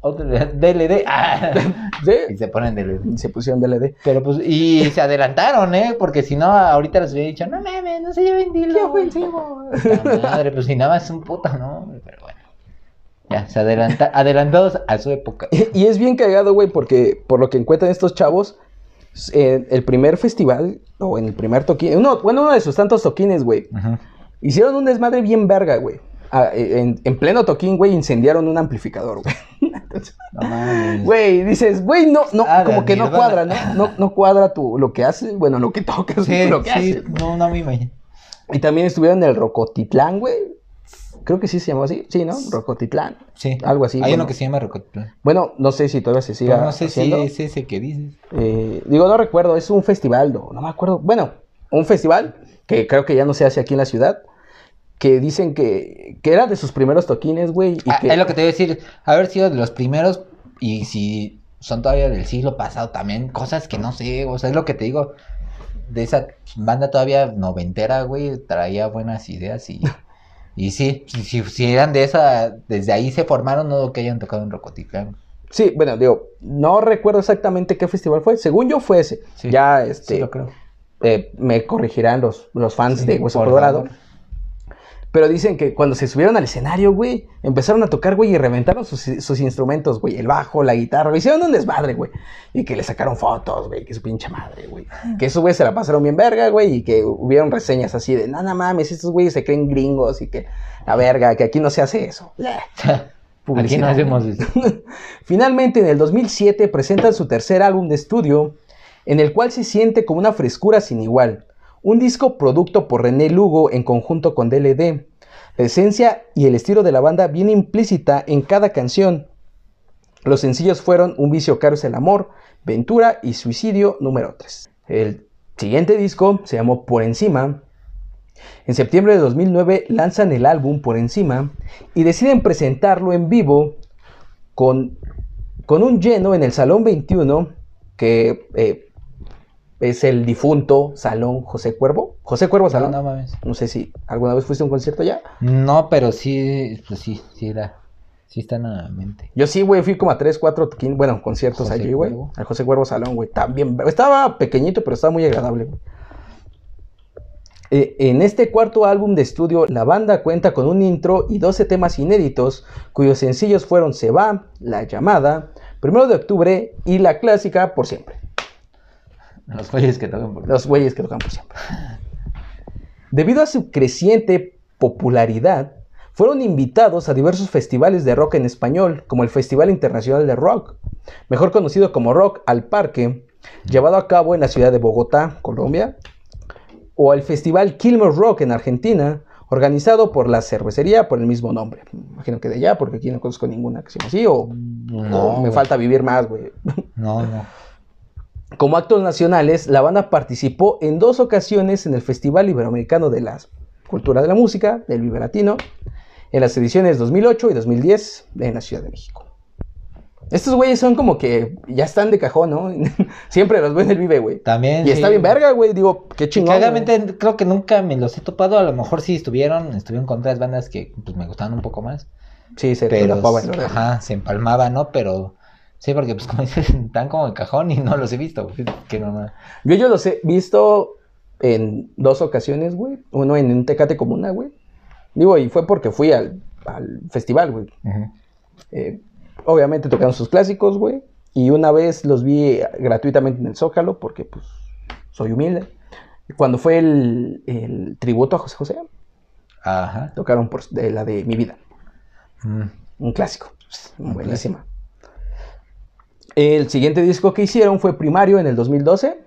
Otro, DLD. Ah. Y se ponen DLD. Se pusieron DLD. Pero pues, y se adelantaron, ¿eh? Porque si no, ahorita les hubiera dicho, no mames, no se lleven ¡Qué dilo. ofensivo! Puta Madre, pues si nada más es un puto, ¿no? Pero bueno. Ya, se adelanta, adelantados a su época. Y es bien cagado, güey, porque por lo que encuentran estos chavos, en el primer festival, o en el primer toquín, uno, bueno, uno de sus tantos toquines, güey, hicieron un desmadre bien verga, güey. Ah, en, en pleno toquín, güey, incendiaron un amplificador, güey. No. Güey, dices, güey, no, no, Ah, como que no cuadra, ¿no? ¿no? No cuadra tu, lo que haces, bueno, lo que tocas, Sí, lo que sí, haces. no, no me imagino. Y también estuvieron en el Rocotitlán, güey. Creo que sí se llamó así, sí, ¿no? Rocotitlán. Sí. Algo así, Hay bueno. uno que se llama Rocotitlán. Bueno, no sé si todavía se siga Pero no sé haciendo. si es ese que dices. Eh, digo, no recuerdo, es un festival, no, no me acuerdo. Bueno, un festival que creo que ya no se hace aquí en la ciudad. que dicen que, que era de sus primeros toquines, güey. y Ah, que- Es lo que te voy a decir, haber sido de los primeros y si son todavía del siglo pasado también, cosas que no sé, o sea, es lo que te digo, de esa banda todavía noventera, güey, traía buenas ideas y, y sí, si, si, eran de esa, desde ahí se formaron, no que hayan tocado en Rocotitlán. Sí, bueno, digo, no recuerdo exactamente qué festival fue. Según yo fue ese. Sí. Ya, este, Sí, lo creo. eh, me corregirán los, los fans Sí, de Hueso Colorado. favor. Pero dicen que cuando se subieron al escenario, güey, empezaron a tocar, güey, y reventaron sus, sus instrumentos, güey. El bajo, la guitarra, güey. Hicieron un desmadre, güey. Y que le sacaron fotos, güey. Que su pinche madre, güey. Que esos güeyes se la pasaron bien verga, güey. Y que hubieron reseñas así de, no, no mames, estos güeyes se creen gringos y que la verga, que aquí no se hace eso. Aquí no hacemos eso. Finalmente, en el 2007 presentan su tercer álbum de estudio, en el cual se siente como una frescura sin igual. Un disco producto por René Lugo en conjunto con DLD. La esencia y el estilo de la banda viene implícita en cada canción. Los sencillos fueron Un vicio caro es el amor, Ventura y Suicidio número 3. El siguiente disco se llamó Por encima. En septiembre de 2009 lanzan el álbum Por encima y deciden presentarlo en vivo con, con un lleno en el Salón 21, que eh, es el difunto Salón José Cuervo. José Cuervo No, Salón. no No, mames. sé si alguna vez fuiste a un concierto ya. No, pero sí, pues sí, sí era, sí está en la mente. Yo sí, güey, fui como a 3, 4, bueno, conciertos José allí, güey. Al José Cuervo Salón, güey. También, estaba pequeñito, pero estaba muy agradable, güey. Eh, en este cuarto álbum de estudio, la banda cuenta con un intro y 12 temas inéditos, cuyos sencillos fueron Se va, La llamada, Primero de octubre y la clásica Por siempre. Los güeyes que tocan por Los güeyes que tocan por siempre. Debido a su creciente popularidad, fueron invitados a diversos festivales de rock en español, como el Festival Internacional de Rock, mejor conocido como Rock al Parque, llevado a cabo en la ciudad de Bogotá, Colombia, o el Festival Kilmer Rock en Argentina, organizado por la cervecería por el mismo nombre. Imagino que de allá, porque aquí no conozco ninguna que se llame así, o, No, o me falta vivir más, güey. No, no. Como actos nacionales, la banda participó en dos ocasiones en el Festival Iberoamericano de la Cultura de la Música, del Vive Latino, en las ediciones 2008 y 2010 en la Ciudad de México. Estos güeyes son como que ya están de cajón, ¿no? Siempre los veo en el Vive, güey. También. Y está bien verga, güey. Digo, qué chingón. güey. Cagamente, creo que nunca me los he topado. A lo mejor sí estuvieron, estuvieron con otras bandas que pues, me gustaban un poco más. Sí, se Pero, ajá, se empalmaban, ¿no? Pero sí, porque pues como dices, están como de cajón y no los he visto. güey. Que no, Yo, yo los he visto en dos ocasiones, güey. Uno en un Tecate Comuna, güey. Digo, y fue porque fui al, al festival, güey. Eh, obviamente tocaron sus clásicos, güey. Y una vez los vi gratuitamente en el Zócalo, porque pues soy humilde. Cuando fue el, el tributo a José José, Ajá. tocaron por, de la de Mi Vida, Mm. un clásico. Buenísima. El siguiente disco que hicieron fue Primario en el 2012.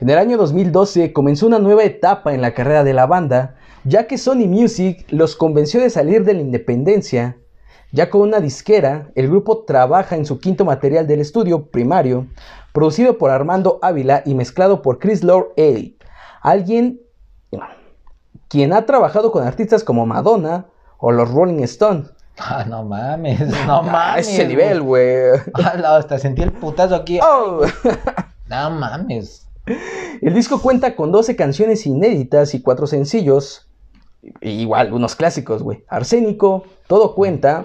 En el año 2012 comenzó una nueva etapa en la carrera de la banda, ya que Sony Music los convenció de salir de la independencia. Ya con una disquera, el grupo trabaja en su quinto material del estudio, Primario, producido por Armando Ávila y mezclado por Chris Lord Ailey, alguien quien ha trabajado con artistas como Madonna o los Rolling Stones. Ah, no mames, no A mames. ese nivel, güey. Ah, no, hasta sentí el putazo aquí. Oh. No mames. El disco cuenta con 12 canciones inéditas y 4 sencillos. Igual, unos clásicos, güey. Arsénico, Todo Cuenta,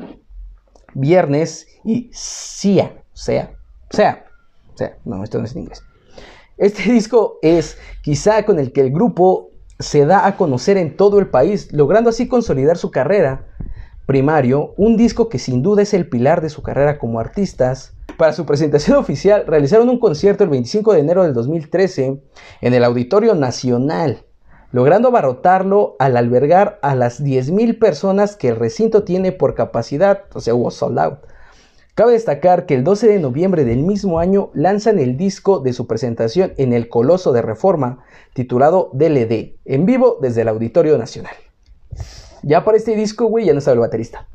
Viernes y Sia. Sea. Sea. Sea. No, esto no es en inglés. Este disco es quizá con el que el grupo se da a conocer en todo el país, logrando así consolidar su carrera. Primario, un disco que sin duda es el pilar de su carrera como artistas. Para su presentación oficial realizaron un concierto el 25 de enero del 2013 en el Auditorio Nacional, logrando abarrotarlo al albergar a las 10.000 personas que el recinto tiene por capacidad, o sea, hubo sold out. Cabe destacar que el 12 de noviembre del mismo año lanzan el disco de su presentación en el Coloso de Reforma, titulado DLD, en vivo desde el Auditorio Nacional. Ya para este disco, güey, ya no estaba el baterista.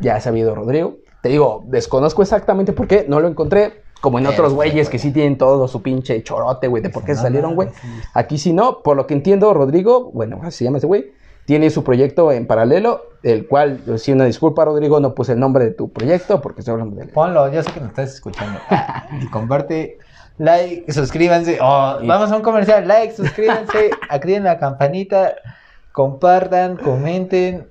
Ya ha sabido Rodrigo. Te digo, desconozco exactamente por qué, no lo encontré. Como en Pero, otros güey, güeyes que sí tienen todo su pinche chorote, güey, de por qué No salieron, güey. Aquí sí no, por lo que entiendo, Rodrigo, bueno, así se llama ese güey, tiene su proyecto en paralelo, el cual, sí, una disculpa, Rodrigo, no puse el nombre de tu proyecto porque estoy hablando de él. Ponlo, yo sé que nos estás escuchando. y comparte, like, suscríbanse. Oh, vamos a un comercial, like, suscríbanse, activen la campanita, compartan, comenten,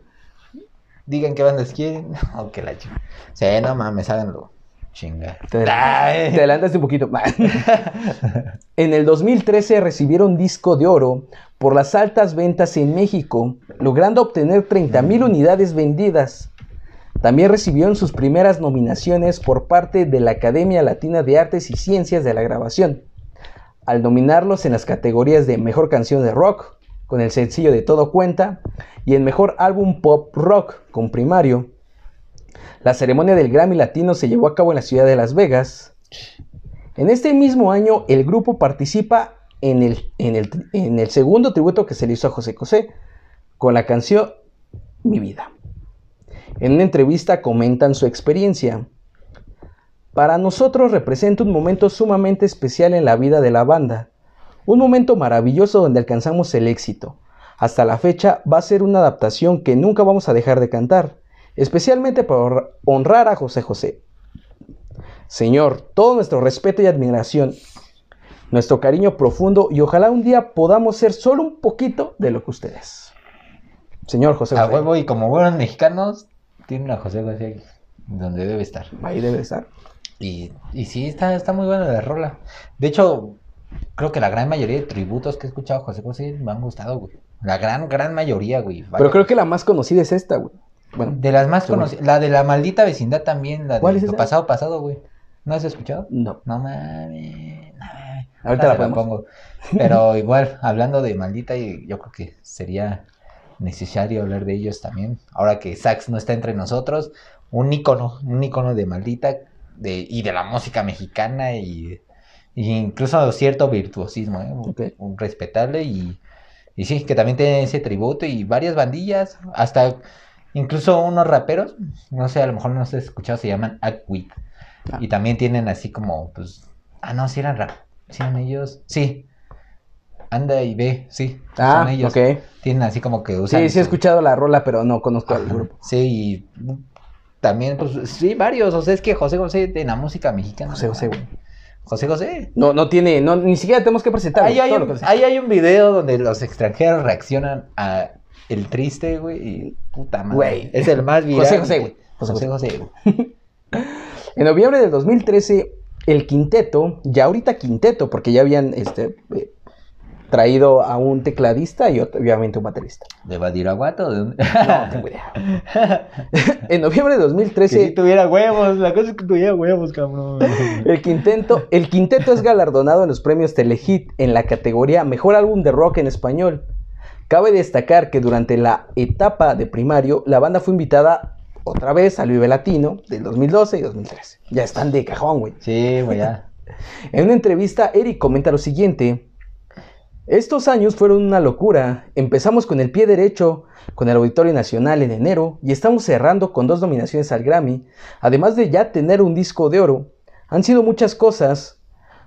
digan qué bandas quieren. Oh, que la chica. Sí, no mames, háganlo. Chinga. Te, te adelantaste un poquito. en el 2013 recibieron disco de oro por las altas ventas en México, logrando obtener 30 mil unidades vendidas. También recibieron sus primeras nominaciones por parte de la Academia Latina de Artes y Ciencias de la Grabación, al nominarlos en las categorías de Mejor Canción de Rock, con el sencillo de Todo Cuenta, y en Mejor Álbum Pop Rock, con Primario. La ceremonia del Grammy Latino se llevó a cabo en la ciudad de Las Vegas. En este mismo año, el grupo participa en el, en el, segundo tributo que se le hizo a José José, con la canción Mi vida. En una entrevista comentan su experiencia. Para nosotros representa un momento sumamente especial en la vida de la banda, un momento maravilloso donde alcanzamos el éxito. Hasta la fecha va a ser una adaptación que nunca vamos a dejar de cantar especialmente por honrar a José José. Señor, todo nuestro respeto y admiración, nuestro cariño profundo y ojalá un día podamos ser solo un poquito de lo que ustedes. Señor José José. A huevo y como buenos mexicanos, tienen a José José donde debe estar. Ahí debe estar. Y, y sí, está, está muy buena la rola. De hecho, creo que la gran mayoría de tributos que he escuchado José José me han gustado, güey. La gran, gran mayoría, güey. Pero creo que la más conocida es esta, güey. Bueno, de las más conocidas. La de la maldita vecindad también. La ¿Cuál es pasado, pasado, güey. ¿No has escuchado? No. No mames. Ahorita la pongo. Pero igual, hablando de maldita, yo creo que sería necesario hablar de ellos también. Ahora que Sax no está entre nosotros, un icono, un icono de maldita de, y de la música mexicana y, incluso cierto virtuosismo, ¿eh? un, respetable y, y sí, que también tiene ese tributo y varias bandillas, hasta Incluso unos raperos, no sé, a lo mejor no se escuchado, se llaman Acquit. Ah. Y también tienen así como, pues, ah, no, si eran rap, si eran ellos, sí. Anda y ve, sí. Ah, son ellos. ok. Tienen así como que usan. Sí, sí he escuchado la rola, pero no conozco al grupo. Sí, y también, pues, sí, varios. O sea, es que José José de la música mexicana. José José, güey. José José. No, no tiene, no, ni siquiera tenemos que presentar. Ahí hay, un, ahí hay un video donde los extranjeros reaccionan a el triste, güey, y puta madre. Güey. Es el más viral. José José, güey. José José, güey. en noviembre del 2013, el quinteto, ya ahorita quinteto, porque ya habían este, eh, traído a un tecladista y obviamente un baterista. ¿De Badiraguato de? No, tengo idea. en noviembre de 2013. Que si tuviera huevos, la cosa es que tuviera huevos, cabrón. el, quinteto, el quinteto es galardonado en los premios Telehit en la categoría Mejor Álbum de Rock en Español Cabe destacar que durante la etapa de primario, la banda fue invitada otra vez al Vive Latino del 2012 y 2013. Ya están de cajón, güey. Sí, güey, ya. en una entrevista, Eric comenta lo siguiente. Estos años fueron una locura. Empezamos con el pie derecho, con el Auditorio Nacional en enero, y estamos cerrando con dos nominaciones al Grammy, además de ya tener un disco de oro. Han sido muchas cosas,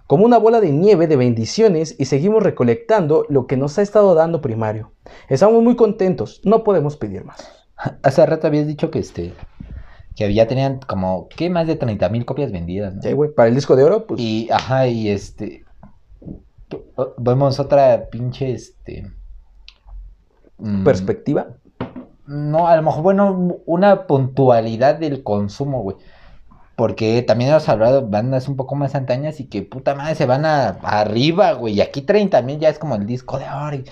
como una bola de nieve de bendiciones y seguimos recolectando lo que nos ha estado dando primario. Estamos muy contentos, no podemos pedir más. Hace rato habías dicho que este que ya tenían como ¿qué? más de 30 mil copias vendidas, Sí, güey, para el disco de oro, pues. Y ajá, y este vemos otra pinche este mm, perspectiva. No, a lo mejor bueno, una puntualidad del consumo, güey. Porque también hemos hablado de bandas un poco más antañas y que puta madre se van a, arriba, güey. Y aquí 30 mil ya es como el disco de oro. Y,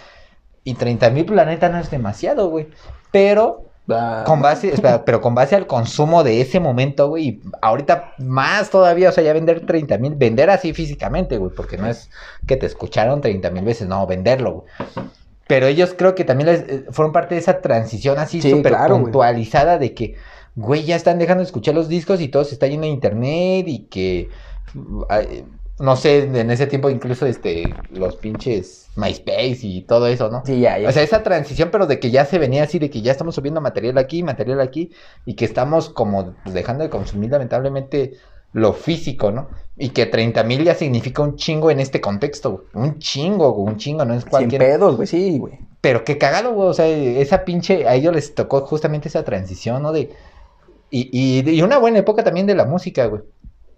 y 30 mil planeta no es demasiado, güey. Pero ah. con base, pero con base al consumo de ese momento, güey. Y ahorita más todavía, o sea, ya vender 30 mil, vender así físicamente, güey. Porque no es que te escucharon 30 mil veces, no, venderlo, güey. Pero ellos creo que también eh, fueron parte de esa transición así súper puntualizada de que güey, ya están dejando de escuchar los discos y todo se está yendo a internet y que, no sé, en ese tiempo incluso este, los pinches MySpace y todo eso, ¿no? Sí, ya, ya. O sea, esa transición, pero de que ya se venía así, de que ya estamos subiendo material aquí, material aquí, y que estamos como dejando de consumir lamentablemente lo físico, ¿no? Y que 30 mil ya significa un chingo en este contexto, Un chingo, un chingo, no es cualquier... Sin pedos, güey, sí, güey. Pero qué cagado, güey. O sea, esa pinche. A ellos les tocó justamente esa transición, ¿no? De. Y, y, y una buena época también de la música, güey.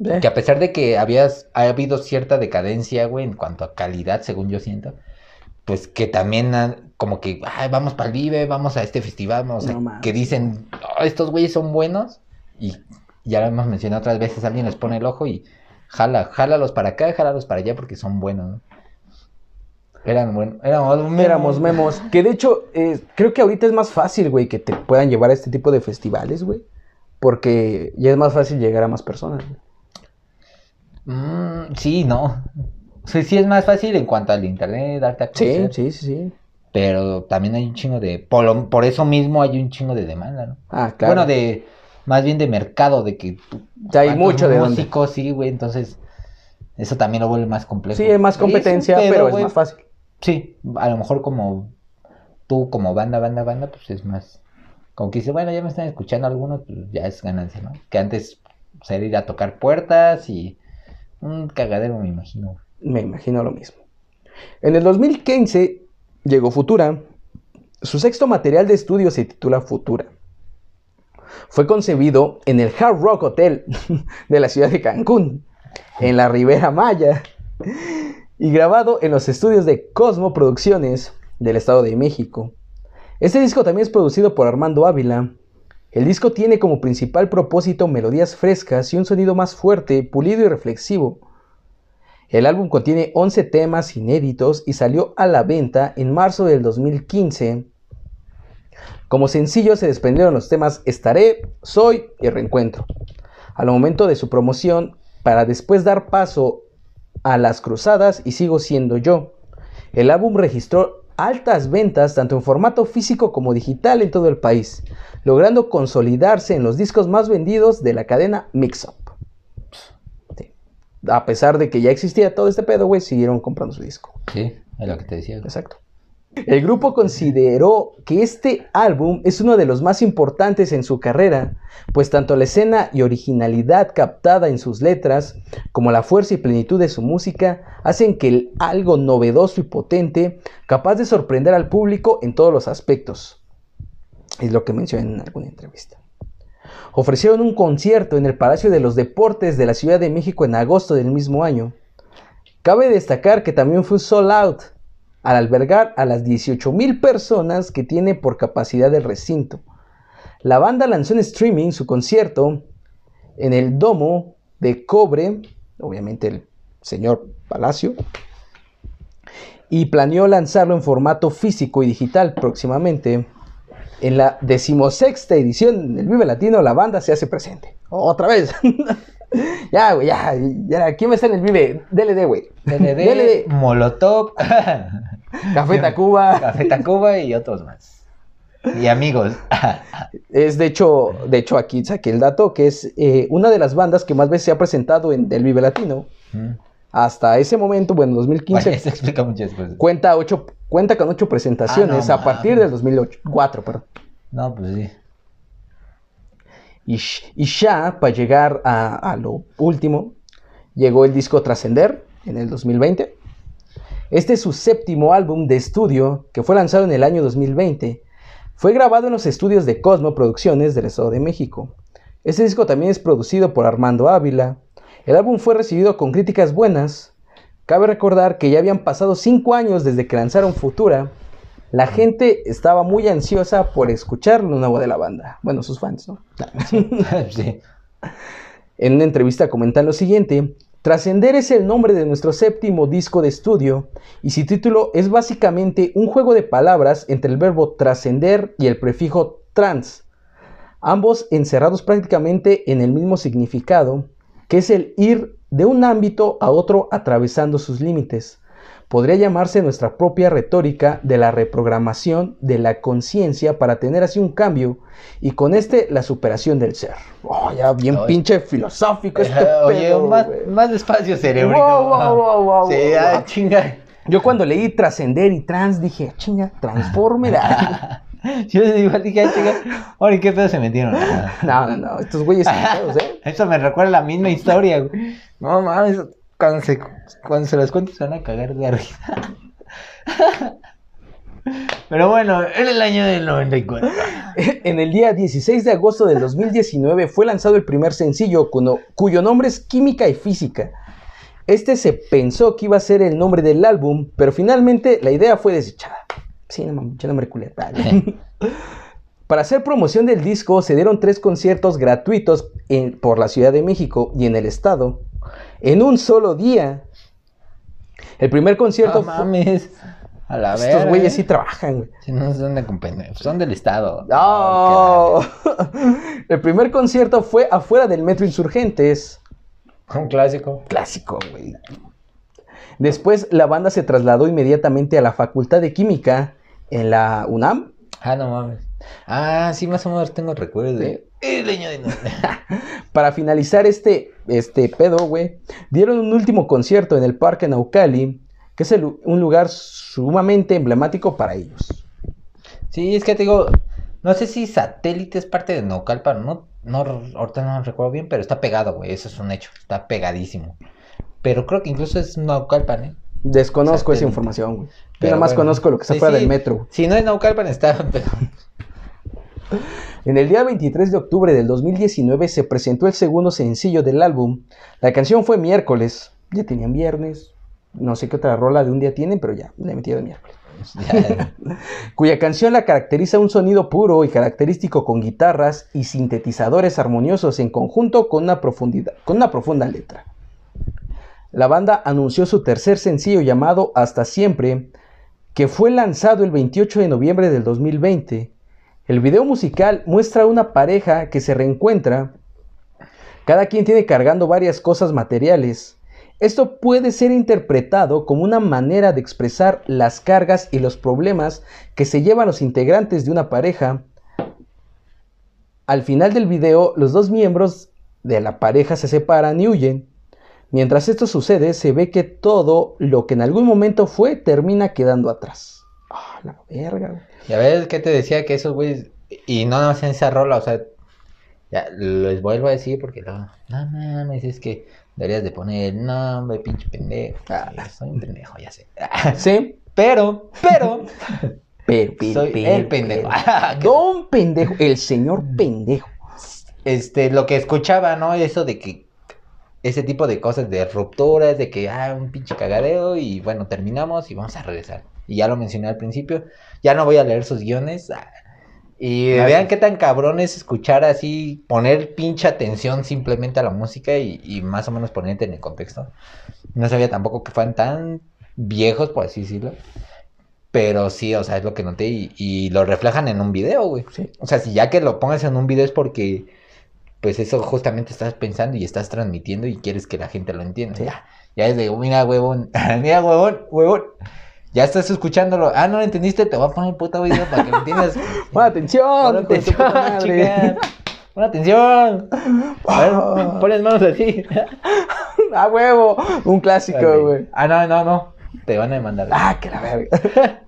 Eh, Que a pesar de que habías, ha habido cierta decadencia, güey, en cuanto a calidad, según yo siento, pues que también han- como que, ay, vamos para el Vive, vamos a este festival, vamos a- No que dicen, "Oh, estos güeyes son buenos, y ya lo hemos mencionado otras veces, alguien les pone el ojo y jala, jálalos para acá, jálalos para allá porque son buenos, ¿no? Eran buenos, éramos, Éramos memos. Que de hecho, eh, creo que ahorita es más fácil, güey, que te puedan llevar a este tipo de festivales, güey. Porque ya es más fácil llegar a más personas. güey. Mm, sí, no. Sí, sí es más fácil en cuanto al internet, darte a Sí, conocer. sí, sí, sí. Pero también hay un chingo de. Por, lo- por eso mismo hay un chingo de demanda, ¿no? Ah, claro. Bueno, de. Más bien de mercado, de que. Ya hay mucho de músicos, sí, güey. Entonces. Eso también lo vuelve más complejo. Sí, más es un competencia, pedo, pero es más fácil. Sí, a lo mejor como. Tú, como banda, banda, banda, pues es más. Como que dices, bueno, ya me están escuchando algunos, pues ya es ganancia, ¿no? Que antes. Ser ir a tocar puertas y. Un cagadero, me imagino. Me imagino lo mismo. En el 2015 llegó Futura. Su sexto material de estudio se titula Futura. Fue concebido en el Hard Rock Hotel de la ciudad de Cancún, en la Ribera Maya, y grabado en los estudios de Cosmo Producciones del Estado de México. Este disco también es producido por Armando Ávila. El disco tiene como principal propósito melodías frescas y un sonido más fuerte, pulido y reflexivo. El álbum contiene 11 temas inéditos y salió a la venta en marzo del 2015. Como sencillo se desprendieron los temas Estaré, Soy y Reencuentro. Al momento de su promoción, para después dar paso a Las Cruzadas y Sigo Siendo Yo. El álbum registró altas ventas tanto en formato físico como digital en todo el país, logrando consolidarse en los discos más vendidos de la cadena Mix Up. Sí. A pesar de que ya existía todo este pedo, güey, siguieron comprando su disco. Sí, es lo que te decía. Exacto. El grupo consideró que este álbum es uno de los más importantes en su carrera, pues tanto la escena y originalidad captada en sus letras, como la fuerza y plenitud de su música, hacen que el algo novedoso y potente, capaz de sorprender al público en todos los aspectos. Es lo que mencioné en alguna entrevista. Ofrecieron un concierto en el Palacio de los Deportes de la Ciudad de México en agosto del mismo año. Cabe destacar que también fue un sold out al albergar a las 18.000 personas que tiene por capacidad el recinto. La banda lanzó en streaming su concierto en el domo de cobre, obviamente el señor Palacio, y planeó lanzarlo en formato físico y digital próximamente. En la decimosexta edición del Vive Latino, la banda se hace presente. Otra vez. ya, güey, ya, ya. ¿Quién va a estar en el Vive? DLD, güey. DLD, DLD. Molotov, Café Tacuba. Café Tacuba y otros más. Y amigos. Es de hecho, de hecho aquí saqué el dato que es eh, una de las bandas que más veces se ha presentado en el Vive Latino. Mm. Hasta ese momento, bueno, 2015, Bueno, eso explica muchas cosas. cuenta, ocho, cuenta con ocho presentaciones Ah, no a partir del 2004, perdón. No, pues sí. Y, ya, para llegar a, a lo último, llegó el disco Trascender en el 2020. Este es su séptimo álbum de estudio que fue lanzado en el año 2020. Fue grabado en los estudios de Cosmo Producciones del Estado de México. Este disco también es producido por Armando Ávila. El álbum fue recibido con críticas buenas. Cabe recordar que ya habían pasado cinco años desde que lanzaron Futura. La gente estaba muy ansiosa por escuchar lo nuevo de la banda. Bueno, sus fans, ¿no? sí. En una entrevista comentan lo siguiente, Trascender es el nombre de nuestro séptimo disco de estudio y su título es básicamente un juego de palabras entre el verbo trascender y el prefijo trans, ambos encerrados prácticamente en el mismo significado, que es el ir de un ámbito a otro atravesando sus límites. Podría llamarse nuestra propia retórica de la reprogramación de la conciencia para tener así un cambio y con este la superación del ser. Oh, ya bien Oye. pinche filosófico este Oye, pedo, más, más despacio, cerebro. Wow, wow, wow, wow, Sí, wow, ah, chinga. Yo cuando leí trascender y trans dije, chinga, transformer. Yo igual dije, ah, chinga. Ahora, ¿y qué pedo se metieron? No, no, no, estos güeyes son feos, ¿eh? Eso me recuerda la misma historia, güey. No mames, cuando se, cuando se las cuento se van a cagar de risa. Pero bueno, en el año del 94. En el día 16 de agosto del 2019 fue lanzado el primer sencillo cuyo nombre es Química y Física. Este se pensó que iba a ser el nombre del álbum, pero finalmente la idea fue desechada. Sí, no mames, nombre culero. Vale. Para hacer promoción del disco se dieron tres conciertos gratuitos en- por la Ciudad de México y en el estado en un solo día. El primer concierto No mames. A la vez. Estos güeyes sí trabajan, güey. Si no son de compañía, son del estado. ¡No! Oh, El primer concierto fue afuera del Metro Insurgentes. Un clásico. Clásico, güey. Después la banda se trasladó inmediatamente a la Facultad de Química en la UNAM. Ah, no mames. Ah, sí, más o menos tengo recuerdos de. El año del 94. Para finalizar este, este pedo, güey, dieron un último concierto en el Parque Naucali, que es el- un lugar sumamente emblemático para ellos. Sí, es que te digo, no sé si satélite es parte de Naucalpan, no, no, ahorita no recuerdo bien, pero está pegado, güey, eso es un hecho, está pegadísimo. Pero creo que incluso es Naucalpan, ¿eh? Desconozco esa información, güey. Yo nada más bueno. conozco lo que está Sí, fuera sí. del metro. Si no es Naucalpan, está. En el día 23 de octubre del 2019 se presentó el segundo sencillo del álbum. La canción fue miércoles. Ya tenían viernes. No sé qué otra rola de un día tienen, pero ya, le metí de miércoles. Ya, Cuya canción la caracteriza un sonido puro y característico con guitarras y sintetizadores armoniosos en conjunto con una, profundidad, con una profunda letra. La banda anunció su tercer sencillo llamado Hasta Siempre, que fue lanzado el 28 de noviembre del 2020. El video musical muestra a una pareja que se reencuentra. Cada quien tiene cargando varias cosas materiales. Esto puede ser interpretado como una manera de expresar las cargas y los problemas que se llevan los integrantes de una pareja. Al final del video, los dos miembros de la pareja se separan y huyen. Mientras esto sucede, se ve que todo lo que en algún momento fue termina quedando atrás. Ah, la verga. Ya ves que te decía que esos güeyes, y no nada más en esa rola, o sea, ya les vuelvo a decir porque no, no mames, es que deberías de poner el nombre, pinche pendejo. Ah. Soy un pendejo, ya sé. Sí, Pero, pero, pero, pero, soy pero, el pendejo. pero. Don pendejo, el señor pendejo. este, lo que escuchaba, ¿no? Eso de que ese tipo de cosas de rupturas, de que, ah, un pinche cagadeo y bueno, terminamos y vamos a regresar. Y ya lo mencioné al principio, ya no voy a leer sus guiones. Y vean qué tan cabrón es escuchar así, poner pinche atención simplemente a la música y, y más o menos ponerte en el contexto. No sabía tampoco que fueran tan viejos, por así decirlo. Pero sí, o sea, es lo que noté y, y lo reflejan en un video, güey. Sí. O sea, si ya que lo pongas en un video es porque, pues eso justamente estás pensando y estás transmitiendo y quieres que la gente lo entienda. Sí. Ya, ya es de, mira, huevón, mira, huevón, huevón. Ya estás escuchándolo. Ah, no lo entendiste, te voy a poner puta video para que me entiendas. Pon atención, Pon atención, madre. Pon atención. Ver, pon las manos así. A huevo, un clásico, güey. Ah, no, no, no. Te van a demandar. Ah, que la verga.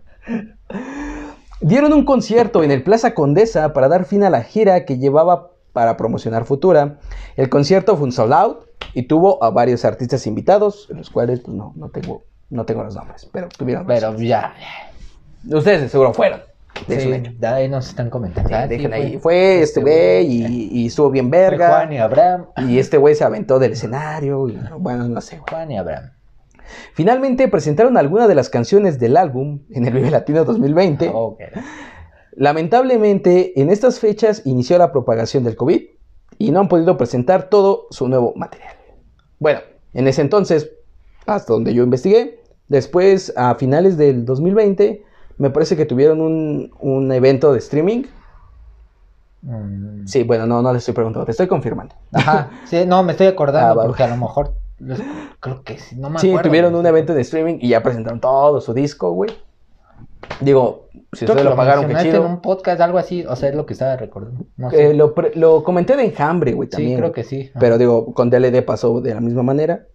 Dieron un concierto en el Plaza Condesa para dar fin a la gira que llevaba para promocionar Futura. El concierto fue un sold out y tuvo a varios artistas invitados, los cuales pues no, no tengo, no tengo los nombres, pero tuvieron. Pero ya. ustedes de seguro fueron. De Sí, su hecho. de ahí nos están comentando. Ah, sí, ahí. Fue este güey y, y estuvo bien verga. Juan y Abraham. Y este güey se aventó del escenario. y, bueno, no sé. Juan y Abraham. Finalmente presentaron algunas de las canciones del álbum en el Vive Latino 2020. Ok. Lamentablemente, en estas fechas inició la propagación del COVID y no han podido presentar todo su nuevo material. Bueno, en ese entonces, hasta donde yo investigué, después a finales del 2020, me parece que tuvieron un, un evento de streaming. Mm, Sí, bueno, no, no le estoy preguntando, te estoy confirmando. Ajá, sí, no, me estoy acordando Ah, va. porque a lo mejor creo que sí, no me Sí, acuerdo. tuvieron un evento de streaming y ya presentaron todo su disco, güey. Digo, si Creo ustedes lo pagaron, qué chido. en un podcast, algo así, o sea, es lo que estaba recordando. No sé. Eh, lo, lo comenté de Enjambre, güey, sí, también. creo güey. que sí. Pero digo, con DLD pasó de la misma manera.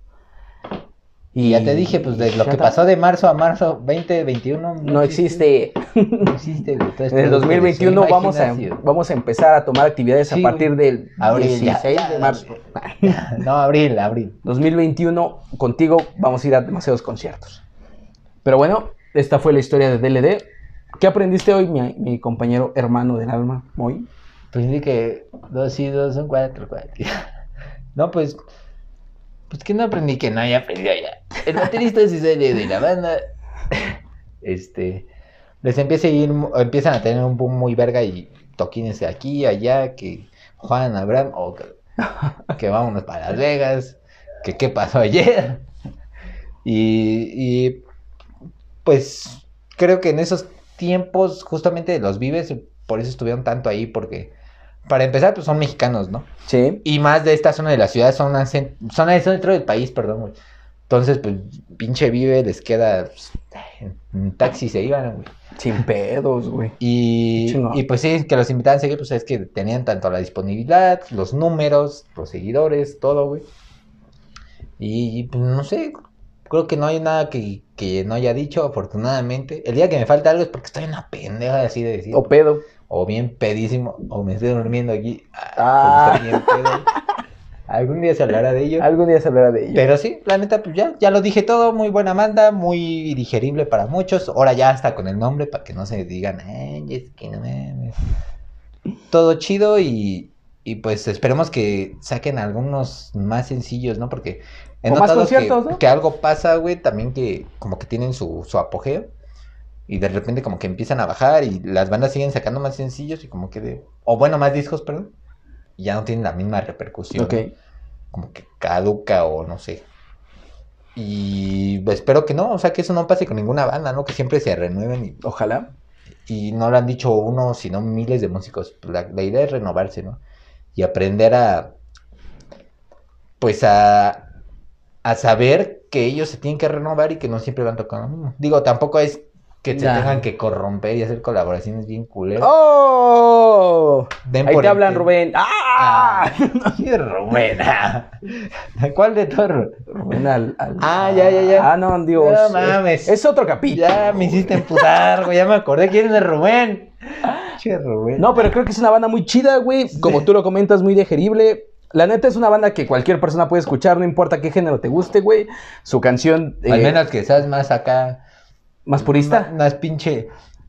Y ya te dije, pues de lo que pasó de marzo a marzo 2021 No existe. No existe, güey. Todo es En el producto de su 2021 vamos a, imaginación. vamos a empezar a tomar actividades Sí, a partir del Abril, ya, 16 ya, de marzo. No, abril, abril. 2021, contigo vamos a ir a demasiados conciertos. Pero bueno, esta fue la historia de DLD. ¿Qué aprendiste hoy, mi, mi compañero hermano del alma, Moy? Aprendí que dos y dos son cuatro, cuatro. No, pues. Pues que no aprendí que no, ya aprendí ya. El baterista se sale de la banda. Este. Les empieza a ir, empiezan a tener un boom muy verga y toquines de aquí, allá, que Juan, Abraham, o que, que vámonos para Las Vegas, que qué pasó ayer. Y, y pues creo que en esos tiempos justamente los vives, por eso estuvieron tanto ahí, porque para empezar, pues son mexicanos, ¿no? Sí. Y más de esta zona de la ciudad, son, acen- son de dentro del país, perdón, güey. Entonces, pues, pinche vive, les queda, pues, en, taxi se iban, güey. Sin pedos, güey. Y, y pues sí, que los invitaban a seguir, pues es que tenían tanto la disponibilidad, los números, los seguidores, todo, güey. Y pues no sé, creo que no hay nada que, que no haya dicho, afortunadamente. El día que me falta algo es porque estoy en una pendeja así de decir. O pedo. O bien pedísimo, o me estoy durmiendo aquí. Ah. porque estoy bien pedo. Algún día se hablará de ello. Algún día se hablará de ello. Pero sí, la neta, pues ya, ya lo dije todo, muy buena banda, muy digerible para muchos. Ahora ya hasta con el nombre, para que no se digan, ay, es que no mames". Todo chido y, y pues esperemos que saquen algunos más sencillos, ¿no? Porque he O notado que, ¿no? que algo pasa, güey, también que como que tienen su, su apogeo. Y de repente como que empiezan a bajar y las bandas siguen sacando más sencillos y como que de... O bueno, más discos, perdón. Y ya no tienen la misma repercusión. Ok. ¿no? como que caduca o no sé. Y espero que no, o sea, que eso no pase con ninguna banda, ¿no? Que siempre se renueven Ojalá. y, y no lo han dicho uno, sino miles de músicos. La, la idea es renovarse, ¿no? Y aprender a, pues a, a saber que ellos se tienen que renovar y que no siempre van tocando lo mismo. Digo, tampoco es que se tengan que corromper y hacer colaboraciones bien culeras. ¡Oh! Den Ahí te hablan, ente- Rubén. ¡Ah! Ah, Rubén. ¿Cuál de todos? Rubén al, al- Ah, ya, ya, ya. Ah, no, Dios. No es- mames. Es, otro capítulo. Ya me hiciste emputar, güey. Ya me acordé quién es Rubén. Che, Rubén. No, pero creo que es una banda muy chida, güey. Como tú lo comentas, muy digerible. La neta es una banda que cualquier persona puede escuchar, no importa qué género te guste, güey. Su canción Al eh, menos que seas más acá. más purista. Más, más pinche.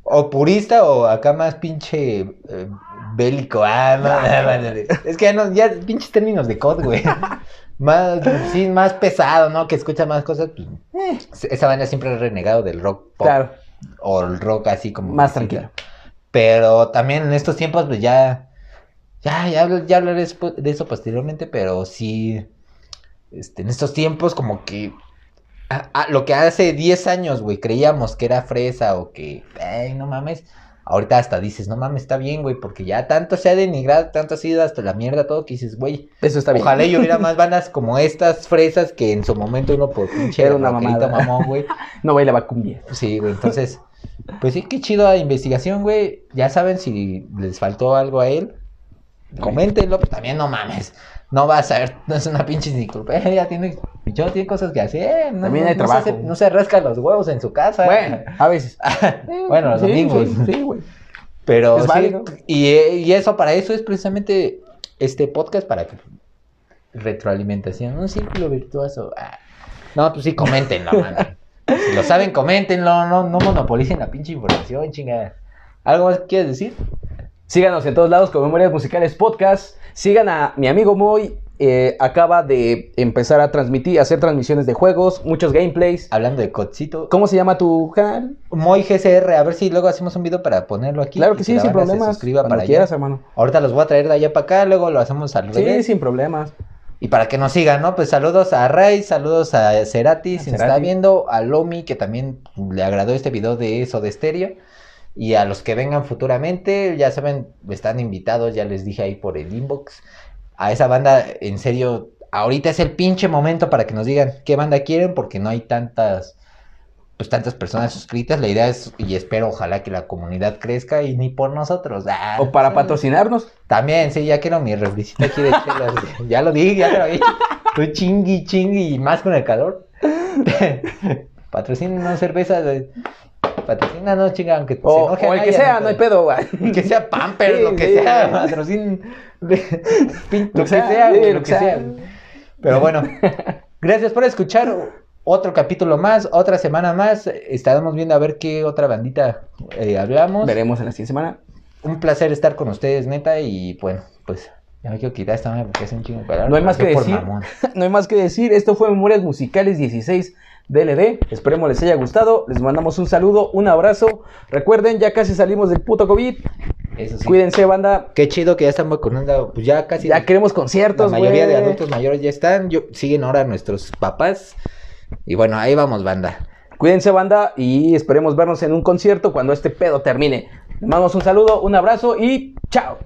O purista o acá más pinche eh, bélico. Ah, no, no, no. Es que ya no, ya pinches términos de code, güey. Más, sí, más pesado, ¿no? Que escucha más cosas. pues, eh, esa banda siempre ha renegado del rock pop. Claro, O el rock así como. más tranquilo. Pero también en estos tiempos, pues ya. Ya, ya, ya hablaré de eso posteriormente, pero sí. Este, en estos tiempos, como que. Ah, lo que hace 10 años, güey, creíamos que era fresa o que. Ay, no mames. Ahorita hasta dices, no mames, está bien, güey, porque ya tanto se ha denigrado, tanto ha sido hasta la mierda todo que dices, güey. Eso está bien. Ojalá y hubiera más bandas como estas fresas que en su momento uno por pinche Era una mamada. mamón, güey. No bailaba cumbia. Sí, güey, entonces, pues sí, qué chido la investigación, güey. Ya saben si les faltó algo a él, coméntenlo, pero también no mames. No vas a ver, no es una pinche enciclopedia, tiene, yo tiene cosas que hacer. No, También hay no trabajo. Se no se rasca los huevos en su casa. Bueno, a veces. Bueno, los Sí, domingos. Sí, sí, güey. Pero Es válido. y, y eso, para eso es precisamente este podcast, para que retroalimentación, un círculo virtuoso. Ah. No, pues sí, coméntenlo, mano. Si lo saben, coméntenlo, no, no monopolicen la pinche información, chingada. ¿Algo más quieres decir? Síganos en todos lados con Memorias Musicales Podcast. Sigan a mi amigo Moy. Eh, acaba de empezar a transmitir, a hacer transmisiones de juegos, muchos gameplays. Hablando de Codcito. ¿Cómo se llama tu canal? Moy GCR, a ver si luego hacemos un video para ponerlo aquí. claro que sí, sin banda se problemas. suscriba para quieras, allá. hermano. Ahorita los voy a traer de allá para acá, luego lo hacemos al Sí, revés. sin problemas. Y para que nos sigan, ¿no? Pues saludos a Ray, saludos a Cerati, A si nos está viendo, a Lomi, que también le agradó este video de eso de estéreo. Y a los que vengan futuramente, ya saben, están invitados, ya les dije ahí por el inbox. A esa banda, en serio, ahorita es el pinche momento para que nos digan qué banda quieren, porque no hay tantas, pues tantas personas suscritas. La idea es, y espero, ojalá que la comunidad crezca y ni por nosotros. Ah, O para sí. patrocinarnos. También, sí, ya quiero mi refresquito aquí de chelas. ya lo dije, ya lo dije. Estoy chingui, chingui y más con el calor. Patrocínenos cerveza. Güey. Patrocínanos, chinga, aunque O, se o el que sea, no hay pedo, güey. Que sea Pamper, Sí, lo que sí, sea. Pin- Lo que sea, güey, lo que que sea. Pero bueno, gracias por escuchar otro capítulo más, otra semana más. Estaremos viendo a ver qué otra bandita eh, hablamos. Veremos en la siguiente semana. Un placer estar con ustedes, neta. Y bueno, pues ya me quiero quitar esta madre porque es un chingo No hay más que decir. mamón. no hay más que decir. Esto fue Memorias Musicales 16 DLD. Esperemos les haya gustado. Les mandamos un saludo, un abrazo. Recuerden, ya casi salimos del puto COVID. Eso sí. Cuídense, banda. Qué chido que ya están vacunando. Pues ya casi. Ya queremos La conciertos, mayoría güey. de adultos mayores ya están. Yo, siguen ahora nuestros papás. Y bueno, ahí vamos, banda. Cuídense, banda. Y esperemos vernos en un concierto cuando este pedo termine. Les mandamos un saludo, un abrazo y chao.